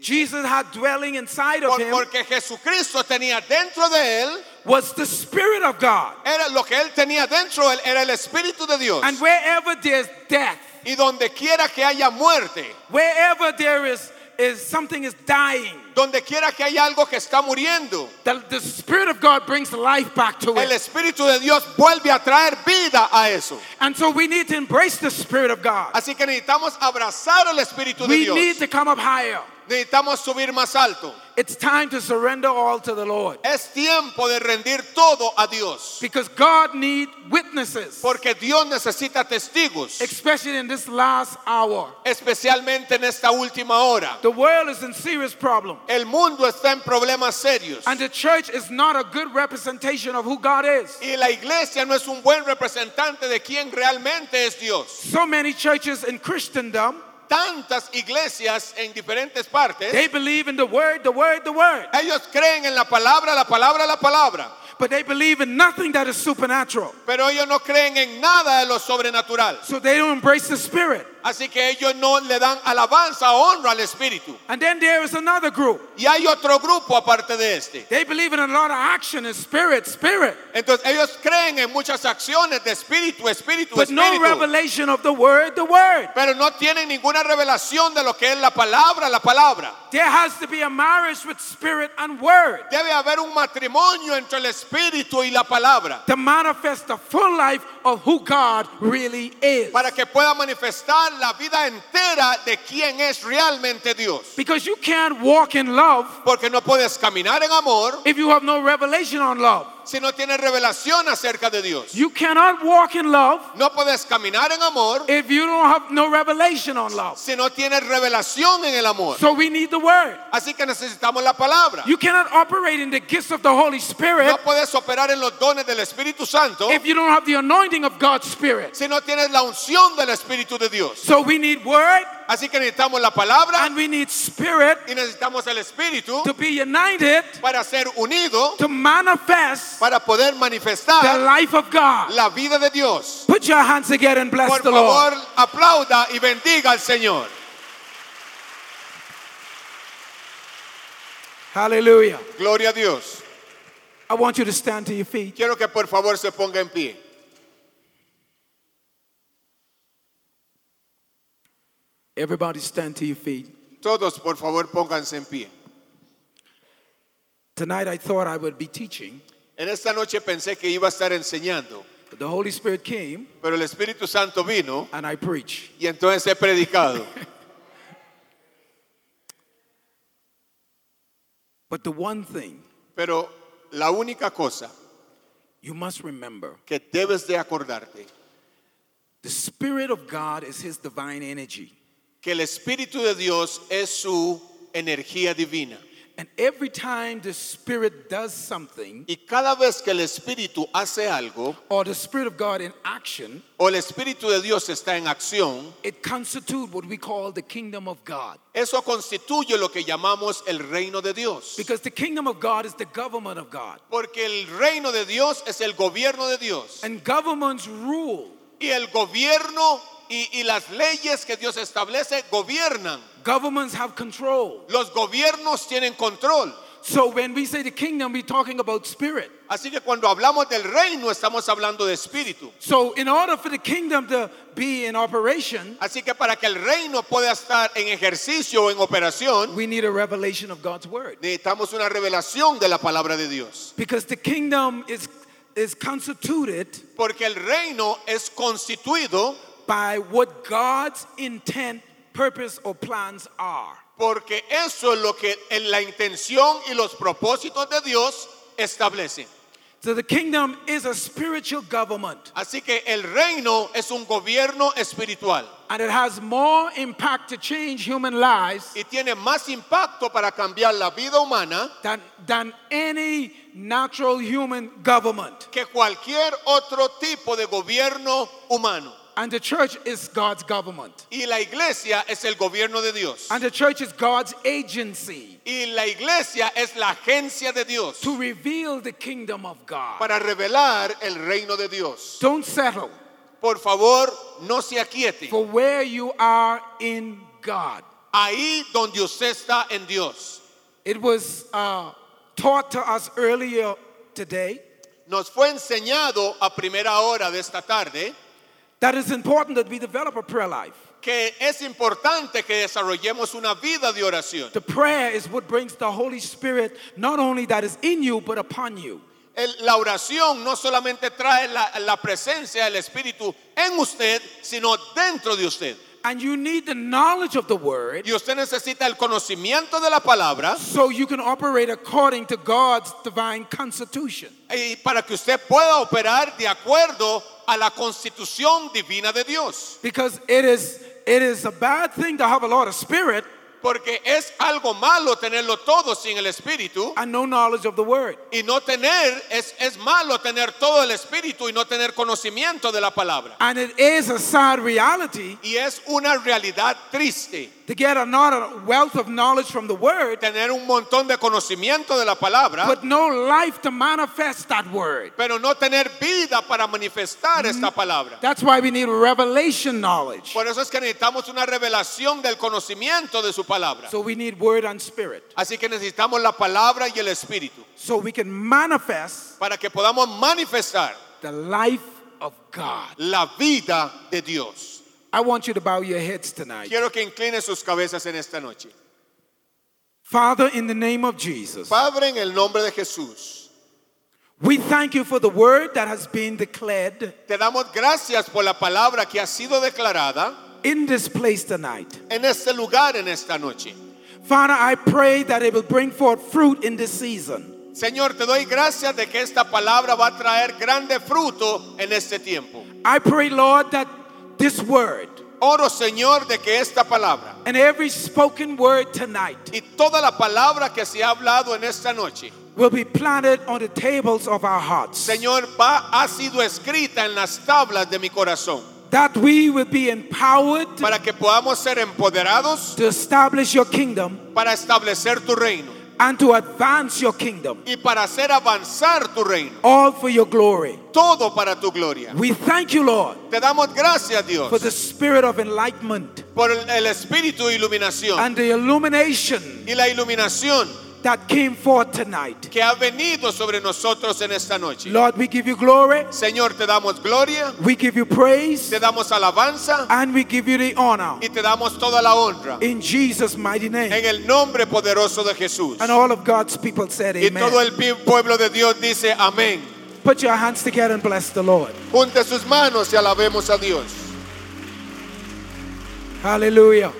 Speaker 1: Jesus had dwelling inside of him,
Speaker 2: porque Jesucristo tenía dentro de él,
Speaker 1: was the Spirit of God.
Speaker 2: era lo que él tenía dentro él era el Espíritu de Dios.
Speaker 1: And wherever there's death,
Speaker 2: Y donde quiera que haya muerte,
Speaker 1: wherever there is, is something is dying,
Speaker 2: donde quiera que haya algo que está muriendo,
Speaker 1: the, Spirit of God brings life back to
Speaker 2: el. Espíritu de Dios vuelve a traer vida a eso.
Speaker 1: And so we need to embrace the Spirit of God.
Speaker 2: Así que necesitamos abrazar el Espíritu de
Speaker 1: We
Speaker 2: Dios.
Speaker 1: need to come up higher.
Speaker 2: Necesitamos subir más alto.
Speaker 1: It's time to surrender all to the Lord.
Speaker 2: Es tiempo de rendir todo a Dios.
Speaker 1: Because God needs witnesses,
Speaker 2: Porque Dios necesita testigos,
Speaker 1: especially in this last hour.
Speaker 2: especialmente en esta última hora.
Speaker 1: The world is in serious problem.
Speaker 2: El mundo está en problemas serios.
Speaker 1: And the church is not a good representation of who God is.
Speaker 2: Y la iglesia no es un buen representante de quién realmente es Dios.
Speaker 1: So many churches in Christendom,
Speaker 2: Tantas iglesias en diferentes partes,
Speaker 1: they believe in the word, the word, the word.
Speaker 2: ellos creen en la palabra, la palabra, la palabra.
Speaker 1: But they believe in nothing that is supernatural.
Speaker 2: Pero ellos no creen en nada de lo sobrenatural.
Speaker 1: So they don't embrace the spirit.
Speaker 2: Así que ellos no le dan alabanza honra al Espíritu.
Speaker 1: And then there is another group.
Speaker 2: Y hay otro grupo aparte de este.
Speaker 1: They believe in a lot of action and spirit, spirit.
Speaker 2: Entonces ellos creen en muchas acciones de espíritu, espíritu,
Speaker 1: But no
Speaker 2: espíritu.
Speaker 1: revelation of the word, the word.
Speaker 2: Pero no tienen ninguna revelación de lo que es la palabra, la palabra.
Speaker 1: There has to be a marriage with spirit and word
Speaker 2: Debe haber un matrimonio entre el espíritu y la palabra
Speaker 1: to manifest the full life of who God really is.
Speaker 2: para que pueda manifestar la vida entera de quién es realmente Dios.
Speaker 1: Because you can't walk in love
Speaker 2: Porque no puedes caminar en amor
Speaker 1: if you have no revelation on love.
Speaker 2: Si no tienes revelación acerca de Dios.
Speaker 1: You cannot walk in love
Speaker 2: No puedes caminar en amor
Speaker 1: if you don't have no revelation on love.
Speaker 2: si no tienes revelación en el amor.
Speaker 1: So we need the word.
Speaker 2: Así que necesitamos la palabra.
Speaker 1: You cannot operate in the gifts of the Holy Spirit
Speaker 2: No puedes operar en los dones del Espíritu Santo
Speaker 1: if you don't have the anointing of God's Spirit.
Speaker 2: si no tienes la unción del Espíritu de Dios.
Speaker 1: So we need word
Speaker 2: Así que necesitamos la palabra
Speaker 1: and we need spirit
Speaker 2: y necesitamos el Espíritu
Speaker 1: to be united
Speaker 2: para ser unido,
Speaker 1: to manifest
Speaker 2: para poder
Speaker 1: the
Speaker 2: manifestar
Speaker 1: life of God.
Speaker 2: la vida de Dios.
Speaker 1: Put your hands together and bless
Speaker 2: Por
Speaker 1: the Lord.
Speaker 2: favor, aplauda y bendiga al Señor.
Speaker 1: Hallelujah.
Speaker 2: Gloria a Dios.
Speaker 1: I want you to stand to your feet.
Speaker 2: Quiero que por favor se ponga en pie.
Speaker 1: Everybody stand to your feet.
Speaker 2: Todos, por favor, pónganse en pie.
Speaker 1: Tonight I thought I would be teaching,
Speaker 2: En esta noche pensé que iba a estar enseñando,
Speaker 1: but the Holy Spirit came
Speaker 2: pero el Espíritu Santo vino
Speaker 1: and I preach.
Speaker 2: y entonces he predicado.
Speaker 1: But the one thing
Speaker 2: Pero la única cosa
Speaker 1: you must remember
Speaker 2: que debes de acordarte,
Speaker 1: the Spirit of God is His divine energy.
Speaker 2: Que el Espíritu de Dios es su energía divina.
Speaker 1: And every time the Spirit does something,
Speaker 2: Y cada vez que el Espíritu hace algo,
Speaker 1: or the Spirit of God in action,
Speaker 2: o el Espíritu de Dios está en acción,
Speaker 1: it constitutes what we call the kingdom of God.
Speaker 2: eso constituye lo que llamamos el reino de Dios.
Speaker 1: Because the kingdom of God is the government of God.
Speaker 2: Porque el reino de Dios es el gobierno de Dios.
Speaker 1: And governments rule.
Speaker 2: Y el gobierno y, y las leyes que Dios establece gobiernan.
Speaker 1: Governments have control.
Speaker 2: Los gobiernos tienen control.
Speaker 1: So when we say the kingdom, we're talking about spirit.
Speaker 2: Así que cuando hablamos del reino estamos hablando de espíritu.
Speaker 1: So in order for the kingdom to be in operation,
Speaker 2: Así que para que el reino pueda estar en ejercicio o en operación,
Speaker 1: we need a revelation of God's word.
Speaker 2: necesitamos una revelación de la palabra de Dios.
Speaker 1: Because the kingdom is, is constituted
Speaker 2: Porque el reino es constituido
Speaker 1: by what God's intent, purpose, or plans are.
Speaker 2: porque eso es lo que en la intención y los propósitos de Dios establecen.
Speaker 1: So the kingdom is a spiritual government
Speaker 2: Así que el reino es un gobierno espiritual
Speaker 1: and it has more impact to change human lives
Speaker 2: y tiene más impacto para cambiar la vida humana
Speaker 1: than, than any natural human government.
Speaker 2: que cualquier otro tipo de gobierno humano.
Speaker 1: And the church is God's government.
Speaker 2: Y la iglesia es el gobierno de Dios.
Speaker 1: And the church is God's agency
Speaker 2: Y la iglesia es la agencia de Dios
Speaker 1: to reveal the kingdom of God.
Speaker 2: para revelar el reino de Dios.
Speaker 1: Don't settle
Speaker 2: Por favor, no se aquiete.
Speaker 1: for where you are in God.
Speaker 2: Ahí donde usted está en Dios.
Speaker 1: It was uh, taught to us earlier today
Speaker 2: Nos fue enseñado a primera hora de esta tarde
Speaker 1: that it's important that we develop a prayer life.
Speaker 2: que es importante que desarrollemos una vida de oración.
Speaker 1: The prayer is what brings the Holy Spirit, not only that is in you, but upon you.
Speaker 2: El- la oración no solamente trae la, la presencia del Espíritu en usted, sino dentro de usted.
Speaker 1: And you need the knowledge of the word
Speaker 2: y usted necesita el conocimiento de la palabra
Speaker 1: so you can operate according to God's divine constitution.
Speaker 2: y para que usted pueda operar de acuerdo a la constitución divina de Dios.
Speaker 1: Because it is it is a bad thing to have a lot of spirit
Speaker 2: Porque es algo malo tenerlo todo sin el espíritu
Speaker 1: and no knowledge of the word.
Speaker 2: y no tener, es, es malo tener todo el espíritu y no tener conocimiento de la palabra.
Speaker 1: And it is a sad reality
Speaker 2: Y es una realidad triste
Speaker 1: to get a not a wealth of knowledge from the word,
Speaker 2: tener un montón de conocimiento de la palabra,
Speaker 1: but no life to manifest that word.
Speaker 2: pero no tener vida para manifestar esta palabra.
Speaker 1: That's why we need revelation knowledge.
Speaker 2: Por eso es que necesitamos una revelación del conocimiento de su palabra.
Speaker 1: So we need word and spirit.
Speaker 2: Así que necesitamos la palabra y el espíritu
Speaker 1: So we can manifest
Speaker 2: para que podamos manifestar
Speaker 1: the life of God.
Speaker 2: la vida de Dios.
Speaker 1: I want you to bow your heads tonight.
Speaker 2: Quiero que incline sus cabezas en esta noche.
Speaker 1: Father, in the name of Jesus,
Speaker 2: Padre, en el nombre de Jesús,
Speaker 1: we thank you for the word that has been declared
Speaker 2: te damos gracias por la palabra que ha sido declarada
Speaker 1: in this place tonight.
Speaker 2: en este lugar en esta noche.
Speaker 1: Father, I pray that it will bring forth fruit in this season.
Speaker 2: Señor, te doy gracias de que esta palabra va a traer grande fruto en este tiempo.
Speaker 1: I pray, Lord, that this word
Speaker 2: Oro, Señor, de que esta palabra
Speaker 1: and every spoken word tonight
Speaker 2: y toda la palabra que se ha hablado en esta noche,
Speaker 1: will be planted on the tables of our hearts.
Speaker 2: Señor, va, ha sido escrita en las tablas de mi corazón
Speaker 1: That we will be empowered
Speaker 2: para que podamos ser empoderados
Speaker 1: to establish your kingdom
Speaker 2: para establecer tu reino
Speaker 1: and to advance your kingdom,
Speaker 2: y para hacer avanzar tu reino.
Speaker 1: all for your glory.
Speaker 2: Todo para tu gloria.
Speaker 1: We thank you, Lord,
Speaker 2: Te damos gracias, Dios,
Speaker 1: for the spirit of enlightenment
Speaker 2: por el, el espíritu de iluminación
Speaker 1: and the illumination
Speaker 2: y la iluminación
Speaker 1: that came forth tonight.
Speaker 2: que ha venido sobre nosotros en esta noche.
Speaker 1: Lord, we give you glory,
Speaker 2: Señor, te damos gloria,
Speaker 1: we give you praise,
Speaker 2: te damos alabanza
Speaker 1: and we give you the honor.
Speaker 2: y te damos toda la honra
Speaker 1: In Jesus' mighty name.
Speaker 2: en el nombre poderoso de Jesús.
Speaker 1: And all of God's people said,
Speaker 2: Y todo
Speaker 1: Amen.
Speaker 2: el pi- pueblo de Dios dice amén.
Speaker 1: Put your hands together and bless the Lord.
Speaker 2: Junte sus manos y alabemos a Dios.
Speaker 1: Hallelujah.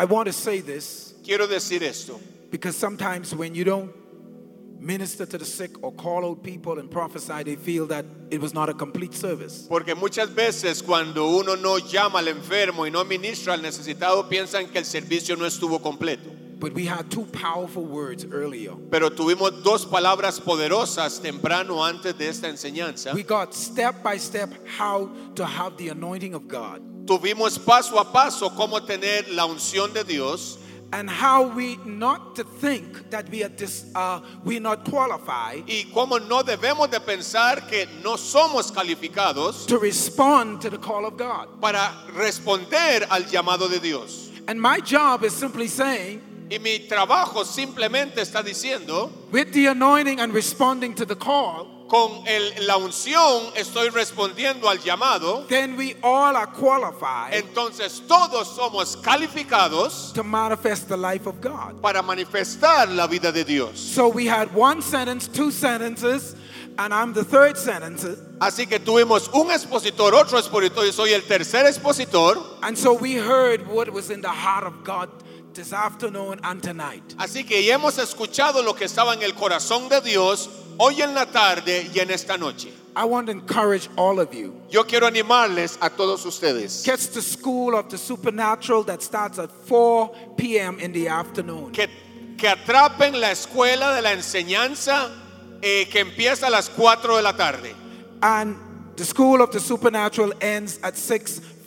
Speaker 1: I want to say this
Speaker 2: Quiero decir esto,
Speaker 1: because sometimes when you don't minister to the sick or call out people and prophesy, they feel that it was not a complete service.
Speaker 2: porque muchas veces cuando uno no llama al enfermo y no ministra al necesitado, piensan que el servicio no estuvo completo.
Speaker 1: But we had two powerful words earlier.
Speaker 2: Pero tuvimos dos palabras poderosas temprano antes de esta enseñanza.
Speaker 1: We got step by step how to have the anointing of God
Speaker 2: Tuvimos paso a paso cómo tener la unción de Dios
Speaker 1: and how we not to think that we are dis, uh, we not qualified
Speaker 2: y cómo no debemos de pensar que no somos calificados
Speaker 1: to respond to the call of God.
Speaker 2: para responder al llamado de Dios.
Speaker 1: And my job is simply saying,
Speaker 2: Y mi trabajo simplemente está diciendo,
Speaker 1: with the anointing and responding to the call,
Speaker 2: con el- la unción estoy respondiendo al llamado,
Speaker 1: then we all are qualified
Speaker 2: entonces todos somos calificados
Speaker 1: to manifest the life of God.
Speaker 2: para manifestar la vida de Dios.
Speaker 1: So we had one sentence, two sentences, and I'm the third sentence.
Speaker 2: Así que tuvimos un expositor, otro expositor, y soy el tercer expositor.
Speaker 1: And so we heard what was in the heart of God this afternoon and tonight.
Speaker 2: Así que ya hemos escuchado lo que estaba en el corazón de Dios hoy en la tarde y en esta noche.
Speaker 1: I want to encourage all of you.
Speaker 2: Yo quiero animarles a todos ustedes
Speaker 1: Catch the school of the supernatural that starts at 4 p.m. in the afternoon.
Speaker 2: que, que atrapen la escuela de la enseñanza eh, que empieza a las 4 de la tarde.
Speaker 1: And the school of the supernatural ends at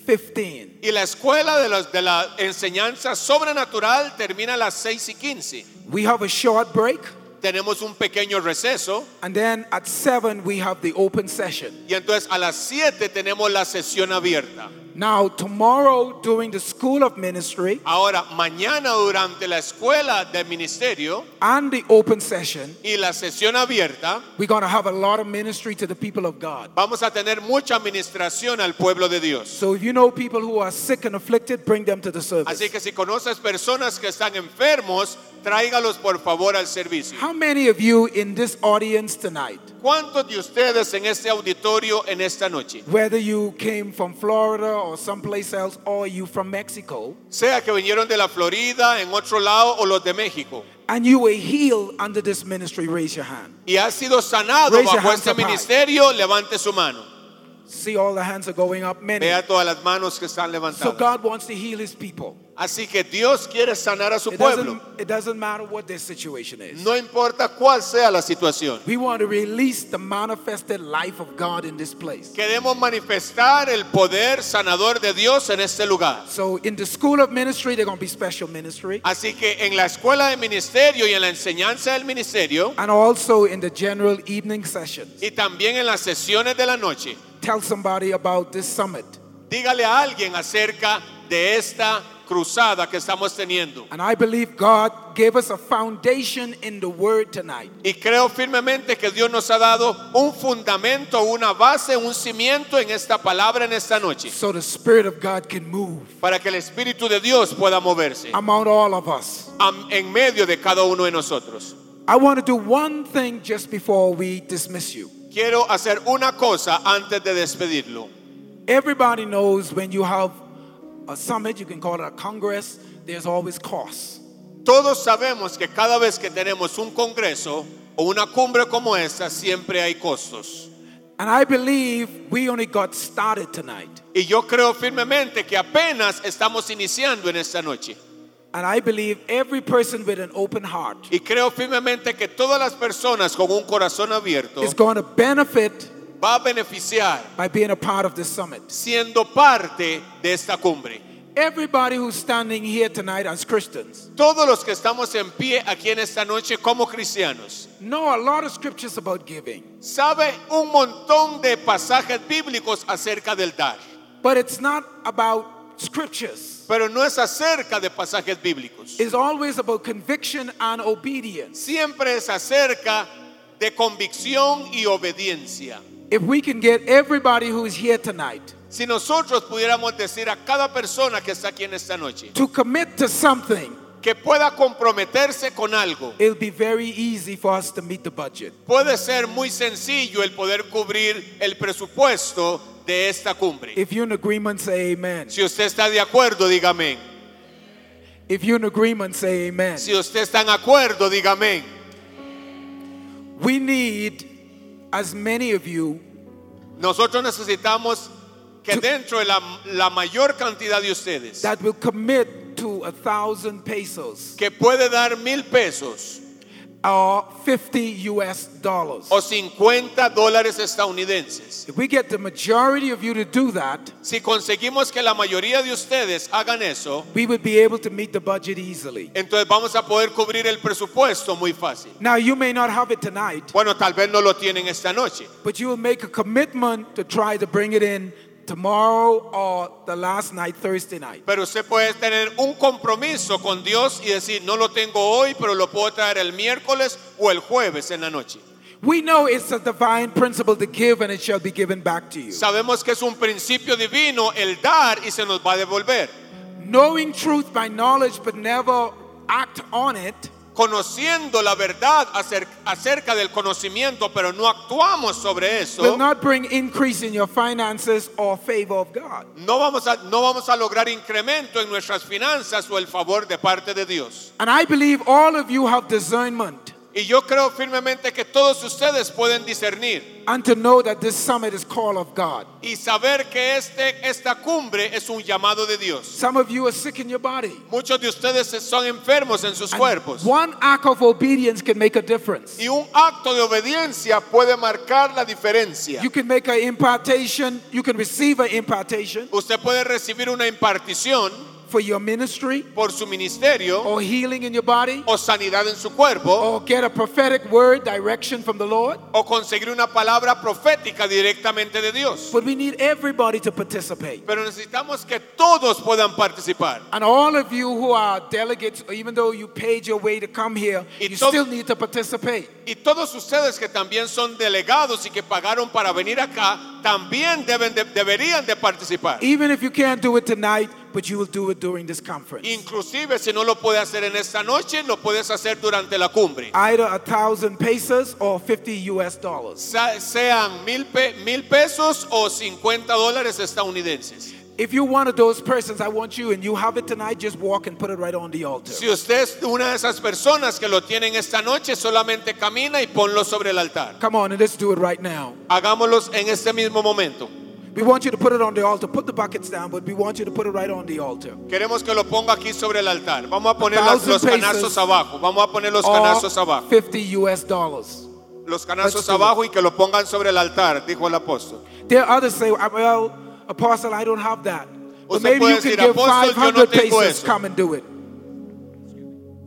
Speaker 1: 6:15.
Speaker 2: Y la escuela de, los- de la enseñanza sobrenatural termina a las 6 y 15.
Speaker 1: We have a short break,
Speaker 2: Tenemos un pequeño receso
Speaker 1: and then at 7 we have the open session.
Speaker 2: y entonces a las 7 tenemos la sesión abierta.
Speaker 1: Now, tomorrow during the school of ministry
Speaker 2: Ahora, mañana durante la escuela del ministerio
Speaker 1: and the open session,
Speaker 2: y la sesión abierta,
Speaker 1: we're going to have a lot of ministry to the people of God.
Speaker 2: vamos a tener mucha administración al pueblo de Dios.
Speaker 1: So if you know people who are sick and afflicted, bring them to the service.
Speaker 2: Así que si conoces personas que están enfermos, tráigalos por favor al servicio.
Speaker 1: How many of you in this audience tonight,
Speaker 2: ¿Cuántos de ustedes en este auditorio en esta noche,
Speaker 1: whether you came from Florida or someplace else, or you from Mexico,
Speaker 2: sea que vinieron de la Florida, en otro lado o los de México,
Speaker 1: and you were healed under this ministry, raise your hand.
Speaker 2: y ha sido sanado
Speaker 1: Raise
Speaker 2: bajo este
Speaker 1: high.
Speaker 2: ministerio, levante su mano.
Speaker 1: See, all the hands are going up, many.
Speaker 2: Vea todas las manos que están
Speaker 1: So
Speaker 2: levantadas.
Speaker 1: God wants to heal his people.
Speaker 2: Así que Dios quiere sanar a su
Speaker 1: It
Speaker 2: pueblo.
Speaker 1: doesn't, it doesn't matter what their situation is.
Speaker 2: No importa cuál sea la situación.
Speaker 1: We want to release the manifested life of God in this place.
Speaker 2: Queremos manifestar el poder sanador de Dios en este lugar.
Speaker 1: So in the school of ministry, they're going to be special ministry.
Speaker 2: Así que en la escuela de ministerio y en la enseñanza del ministerio
Speaker 1: And also in the general evening sessions.
Speaker 2: y también en las sesiones de la noche,
Speaker 1: Tell somebody about this summit.
Speaker 2: dígale a alguien acerca de esta cruzada que estamos teniendo.
Speaker 1: And I believe God gave us a foundation in the word tonight.
Speaker 2: Y creo firmemente que Dios nos ha dado un fundamento, una base, un cimiento en esta palabra en esta noche,
Speaker 1: So the Spirit of God can move
Speaker 2: para que el Espíritu de Dios pueda moverse
Speaker 1: among all of us.
Speaker 2: en medio de cada uno de nosotros.
Speaker 1: I want to do one thing just before we dismiss you.
Speaker 2: Quiero hacer una cosa antes de despedirlo.
Speaker 1: Everybody knows when you have a summit, you can call it a congress, there's always costs.
Speaker 2: Todos sabemos que cada vez que tenemos un congreso o una cumbre como esta, siempre hay costos.
Speaker 1: And I believe we only got started tonight.
Speaker 2: Y yo creo firmemente que apenas estamos iniciando en esta noche.
Speaker 1: And I believe every person with an open heart
Speaker 2: Y creo firmemente que todas las personas con un corazón abierto
Speaker 1: is going to benefit
Speaker 2: va a beneficiar
Speaker 1: by being a part of this summit.
Speaker 2: siendo parte de esta cumbre.
Speaker 1: Everybody who's standing here tonight as Christians
Speaker 2: Todos los que estamos en pie aquí en esta noche como cristianos,
Speaker 1: know a lot of scriptures about giving,
Speaker 2: sabe un montón de pasajes bíblicos acerca del dar,
Speaker 1: but it's not about scriptures.
Speaker 2: pero no es acerca de pasajes bíblicos.
Speaker 1: It's always about conviction and obedience.
Speaker 2: Siempre es acerca de convicción y obediencia.
Speaker 1: If we can get everybody who's here tonight
Speaker 2: Si nosotros pudiéramos decir a cada persona que está aquí en esta noche
Speaker 1: to commit to something,
Speaker 2: que pueda comprometerse con algo,
Speaker 1: it'll be very easy for us to meet the budget.
Speaker 2: puede ser muy sencillo el poder cubrir el presupuesto de esta cumbre.
Speaker 1: If you're in agreement, say amen.
Speaker 2: Si usted está de acuerdo, dígame.
Speaker 1: If you're in agreement, say amen.
Speaker 2: Si usted está en acuerdo, dígame.
Speaker 1: We need as many of you
Speaker 2: Nosotros necesitamos que dentro de la, la mayor cantidad de ustedes
Speaker 1: that will commit to a thousand pesos.
Speaker 2: que puede dar mil pesos
Speaker 1: or 50 US dollars.
Speaker 2: o 50 dólares estadounidenses.
Speaker 1: If we get the majority of you to do that,
Speaker 2: Si conseguimos que la mayoría de ustedes hagan eso,
Speaker 1: we would be able to meet the budget easily.
Speaker 2: entonces vamos a poder cubrir el presupuesto muy fácil.
Speaker 1: Now, you may not have it tonight,
Speaker 2: Bueno, tal vez no lo tienen esta noche,
Speaker 1: but you will make a commitment to try to bring it in tomorrow or the last night, Thursday night.
Speaker 2: pero usted puede tener un compromiso con Dios y decir, no lo tengo hoy, pero lo puedo traer el miércoles o el jueves en la noche.
Speaker 1: We know it's a divine principle to give and it shall be given back to you.
Speaker 2: Sabemos que es un principio divino el dar y se nos va a devolver.
Speaker 1: Knowing truth by knowledge but never act on it
Speaker 2: Conociendo la verdad acer- acerca del conocimiento, pero no actuamos sobre
Speaker 1: will
Speaker 2: eso,
Speaker 1: not bring increase in your finances or favor of God.
Speaker 2: no vamos, a, no vamos a lograr incremento en nuestras finanzas o el favor de parte de Dios.
Speaker 1: And I believe all of you have discernment
Speaker 2: Y yo creo firmemente que todos ustedes pueden discernir
Speaker 1: and to know that this summit is call of God.
Speaker 2: y saber que este, esta cumbre es un llamado de Dios.
Speaker 1: Some of you are sick in your body.
Speaker 2: Muchos de ustedes son enfermos en sus
Speaker 1: And
Speaker 2: cuerpos.
Speaker 1: One act of obedience can make a difference.
Speaker 2: Y un acto de obediencia puede marcar la diferencia.
Speaker 1: You can make an impartation, you can receive an impartation
Speaker 2: Usted puede recibir una impartición
Speaker 1: for your ministry
Speaker 2: por su ministerio
Speaker 1: or healing in your body
Speaker 2: o sanidad en su cuerpo
Speaker 1: or get a prophetic word direction from the Lord.
Speaker 2: o conseguir una palabra profética directamente de Dios.
Speaker 1: But we need everybody to participate.
Speaker 2: Pero necesitamos que todos puedan participar.
Speaker 1: And all of you who are delegates, even though you paid your way to come here,
Speaker 2: Y
Speaker 1: you still need to participate.
Speaker 2: Y todos ustedes que también son delegados y que pagaron para venir acá, también deben de- deberían de participar.
Speaker 1: Even if you can't do it tonight, but you will do it during this conference.
Speaker 2: Inclusive si no lo puede hacer en esta noche, lo puedes hacer durante la cumbre.
Speaker 1: Either a thousand pesos or 50 US dollars.
Speaker 2: Sean mil, pe- mil pesos o 50 dólares estadounidenses.
Speaker 1: If you're one of those persons, I want you and you have it tonight, just walk and put it right on the altar.
Speaker 2: Si usted es una de esas personas que lo tienen esta noche, solamente camina y ponlo sobre el altar.
Speaker 1: Come on and let's do it right now.
Speaker 2: Hagámoslos en este mismo momento.
Speaker 1: We want you to put it on the altar. Put the buckets down, but we want you to put it right on the altar.
Speaker 2: Queremos que lo ponga aquí sobre el altar. Vamos a poner las- los canastos abajo. Vamos a poner los
Speaker 1: Or
Speaker 2: canastos abajo.
Speaker 1: 50 US dollars.
Speaker 2: Los canastos
Speaker 1: do it.
Speaker 2: abajo y que lo pongan sobre el altar, dijo el apóstol.
Speaker 1: There are others say, ah, well, Apostle, I don't have that. But
Speaker 2: Usted
Speaker 1: maybe
Speaker 2: puede
Speaker 1: you can
Speaker 2: decir,
Speaker 1: give
Speaker 2: "Apóstol, yo no
Speaker 1: 500
Speaker 2: tengo
Speaker 1: pesos.
Speaker 2: eso."
Speaker 1: Come and do it.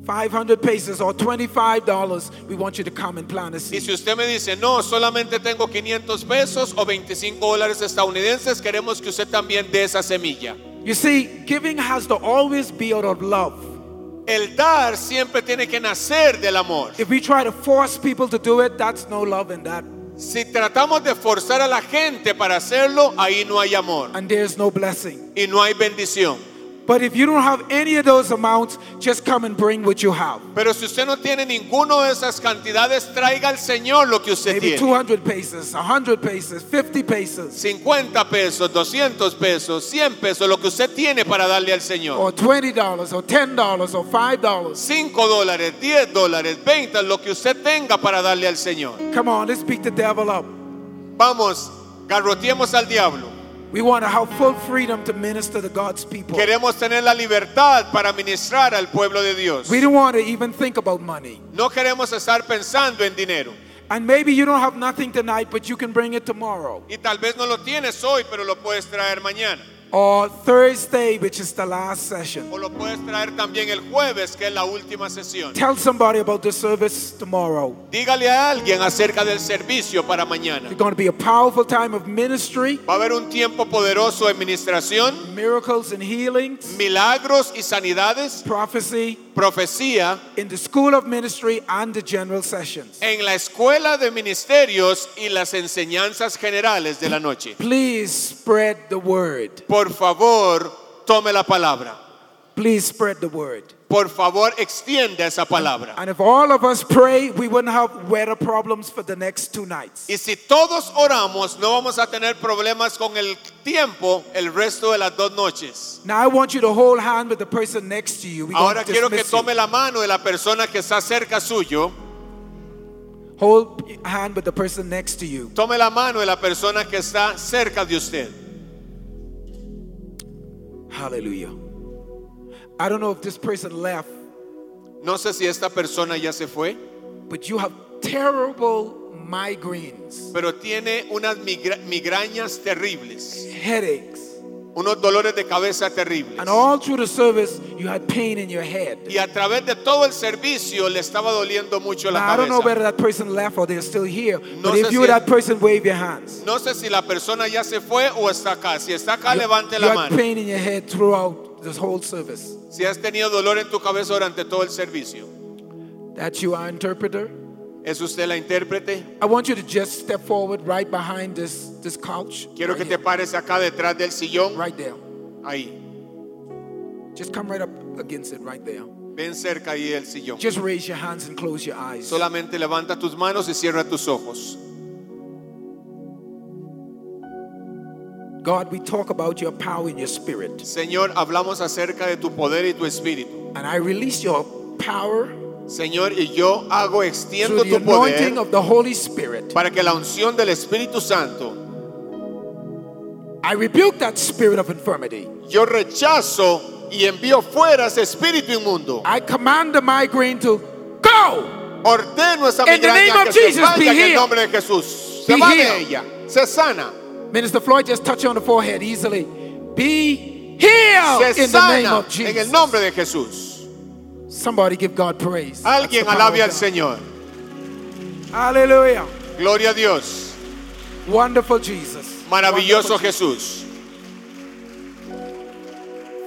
Speaker 1: 500 pesos or $25. We want you to come and plant a
Speaker 2: Y
Speaker 1: seed.
Speaker 2: si usted me dice, no, solamente tengo 500 pesos o 25 dólares estadounidenses, queremos que usted también dé esa semilla.
Speaker 1: You see, giving has to always be out of love.
Speaker 2: El dar siempre tiene que nacer del amor.
Speaker 1: If we try to force people to do it, that's no love in that.
Speaker 2: Si tratamos de forzar a la gente para hacerlo, ahí no hay amor
Speaker 1: And there's no blessing.
Speaker 2: y no hay bendición.
Speaker 1: But if you don't have any of those amounts, just come and bring what you have.
Speaker 2: Pero si usted no tiene ninguno de esas cantidades, traiga al Señor lo que usted
Speaker 1: Maybe
Speaker 2: tiene.
Speaker 1: 200 pesos, 100 pesos, 50 pesos,
Speaker 2: 50 pesos, 200 pesos, 100 pesos, lo que usted tiene para darle al Señor.
Speaker 1: or $20 or $10 or $5.
Speaker 2: 5 dólares, 10 dólares, 20, lo que usted tenga para darle al Señor.
Speaker 1: Come on, let's beat the devil up.
Speaker 2: Vamos, garroteemos al diablo.
Speaker 1: We want to have full freedom to minister to God's people.
Speaker 2: Queremos tener la libertad para ministrar al pueblo de Dios.
Speaker 1: We don't want to even think about money.
Speaker 2: No queremos estar pensando en dinero.
Speaker 1: And maybe you don't have nothing tonight, but you can bring it tomorrow.
Speaker 2: Y tal vez no lo tienes hoy, pero lo puedes traer mañana.
Speaker 1: Or Thursday, which is the last session.
Speaker 2: O lo puedes traer también el jueves, que es la última sesión.
Speaker 1: Tell somebody about the service tomorrow.
Speaker 2: Dígale a alguien acerca del servicio para mañana.
Speaker 1: It's going to be a powerful time of ministry,
Speaker 2: Va a haber un tiempo poderoso de administración,
Speaker 1: miracles and healings,
Speaker 2: milagros y sanidades,
Speaker 1: prophecy
Speaker 2: profecía
Speaker 1: in the school of ministry and the general sessions.
Speaker 2: en la escuela de ministerios y las enseñanzas generales de la noche.
Speaker 1: Please spread the word.
Speaker 2: Por favor, tome la palabra.
Speaker 1: Please spread the word.
Speaker 2: Por favor, extienda esa palabra.
Speaker 1: And if all of us pray, we wouldn't have weather problems for the next two nights.
Speaker 2: Y si todos oramos, no vamos a tener problemas con el tiempo el resto de las dos noches.
Speaker 1: Now I want you to hold hand with the person next to you. We're
Speaker 2: Ahora quiero que tome la mano de la persona que está cerca suyo.
Speaker 1: Hold hand with the person next to you.
Speaker 2: Tome la mano de la persona que está cerca de usted.
Speaker 1: Hallelujah. I don't know if this person left,
Speaker 2: No sé si esta persona ya se fue,
Speaker 1: but you have terrible migraines,
Speaker 2: pero tiene unas migra- migrañas terribles,
Speaker 1: headaches,
Speaker 2: unos dolores de cabeza terribles.
Speaker 1: and all through the service you had pain in your head.
Speaker 2: Y a través de todo el servicio le estaba doliendo mucho la
Speaker 1: Now, I don't know
Speaker 2: cabeza.
Speaker 1: whether that person left or they're still here,
Speaker 2: No
Speaker 1: but
Speaker 2: sé
Speaker 1: if
Speaker 2: si
Speaker 1: you
Speaker 2: es-
Speaker 1: that person, wave your hands.
Speaker 2: No sé si la persona ya se fue o está acá. Si está acá,
Speaker 1: You,
Speaker 2: levante
Speaker 1: you
Speaker 2: la
Speaker 1: had
Speaker 2: mano.
Speaker 1: pain in your head throughout this whole service.
Speaker 2: Si has tenido dolor en tu cabeza durante todo el servicio.
Speaker 1: That you are interpreter.
Speaker 2: ¿Es usted la intérprete?
Speaker 1: I want you to just step forward right behind this, this couch.
Speaker 2: Quiero
Speaker 1: right,
Speaker 2: que te
Speaker 1: here.
Speaker 2: pares acá detrás del sillón.
Speaker 1: right there.
Speaker 2: Ahí.
Speaker 1: Just come right up against it right there.
Speaker 2: Ven cerca ahí del sillón.
Speaker 1: Just raise your hands and close your eyes.
Speaker 2: Solamente levanta tus manos y cierra tus ojos.
Speaker 1: God, we talk about your power and your spirit.
Speaker 2: Señor, hablamos acerca de tu poder y tu espíritu.
Speaker 1: And I release your power
Speaker 2: Señor, y yo hago, extiendo tu poder para que la unción del Espíritu Santo,
Speaker 1: I rebuke that spirit of infirmity.
Speaker 2: yo rechazo y envío fuera ese espíritu inmundo.
Speaker 1: I command the migraine to go.
Speaker 2: Ordeno esa
Speaker 1: In
Speaker 2: migraña que se
Speaker 1: Jesus,
Speaker 2: vaya
Speaker 1: be
Speaker 2: en el nombre de Jesús. Se va de ella, se sana,
Speaker 1: Minister Floyd just touch you on the forehead easily. Be healed
Speaker 2: se
Speaker 1: in the name
Speaker 2: sana
Speaker 1: of
Speaker 2: en el
Speaker 1: Jesus.
Speaker 2: nombre de Jesús.
Speaker 1: Somebody give God praise.
Speaker 2: Alguien alabe al. Señor.
Speaker 1: Hallelujah.
Speaker 2: Gloria a Dios.
Speaker 1: Wonderful Jesus.
Speaker 2: Maravilloso
Speaker 1: Wonderful
Speaker 2: Jesús.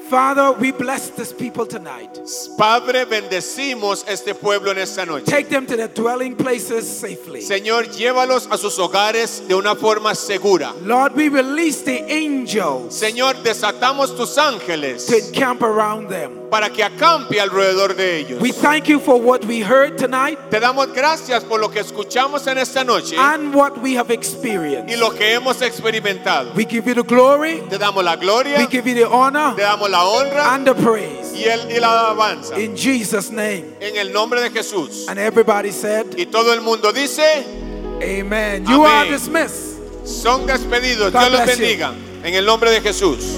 Speaker 1: Father, we bless this people tonight.
Speaker 2: Padre, bendecimos este pueblo en esta noche.
Speaker 1: Take them to their dwelling places safely.
Speaker 2: Señor, llévalos a sus hogares de una forma segura.
Speaker 1: Lord, we release the angels
Speaker 2: Señor, desatamos tus ángeles
Speaker 1: to encamp around them.
Speaker 2: Para que acampe alrededor de ellos.
Speaker 1: We thank you for what we heard tonight
Speaker 2: Te damos gracias por lo que escuchamos en esta noche
Speaker 1: and what we have
Speaker 2: y
Speaker 1: experienced.
Speaker 2: lo que hemos experimentado.
Speaker 1: We give you the glory,
Speaker 2: Te damos la gloria,
Speaker 1: we give you the honor
Speaker 2: te damos la honra
Speaker 1: and the praise.
Speaker 2: y, el, y la alabanza.
Speaker 1: In Jesus' name.
Speaker 2: En el nombre de Jesús.
Speaker 1: And everybody said,
Speaker 2: Y todo el mundo dice,
Speaker 1: Amen. You are
Speaker 2: Amén.
Speaker 1: dismissed.
Speaker 2: son despedidos.
Speaker 1: God
Speaker 2: Dios los
Speaker 1: bless you.
Speaker 2: bendiga. En el nombre de Jesús.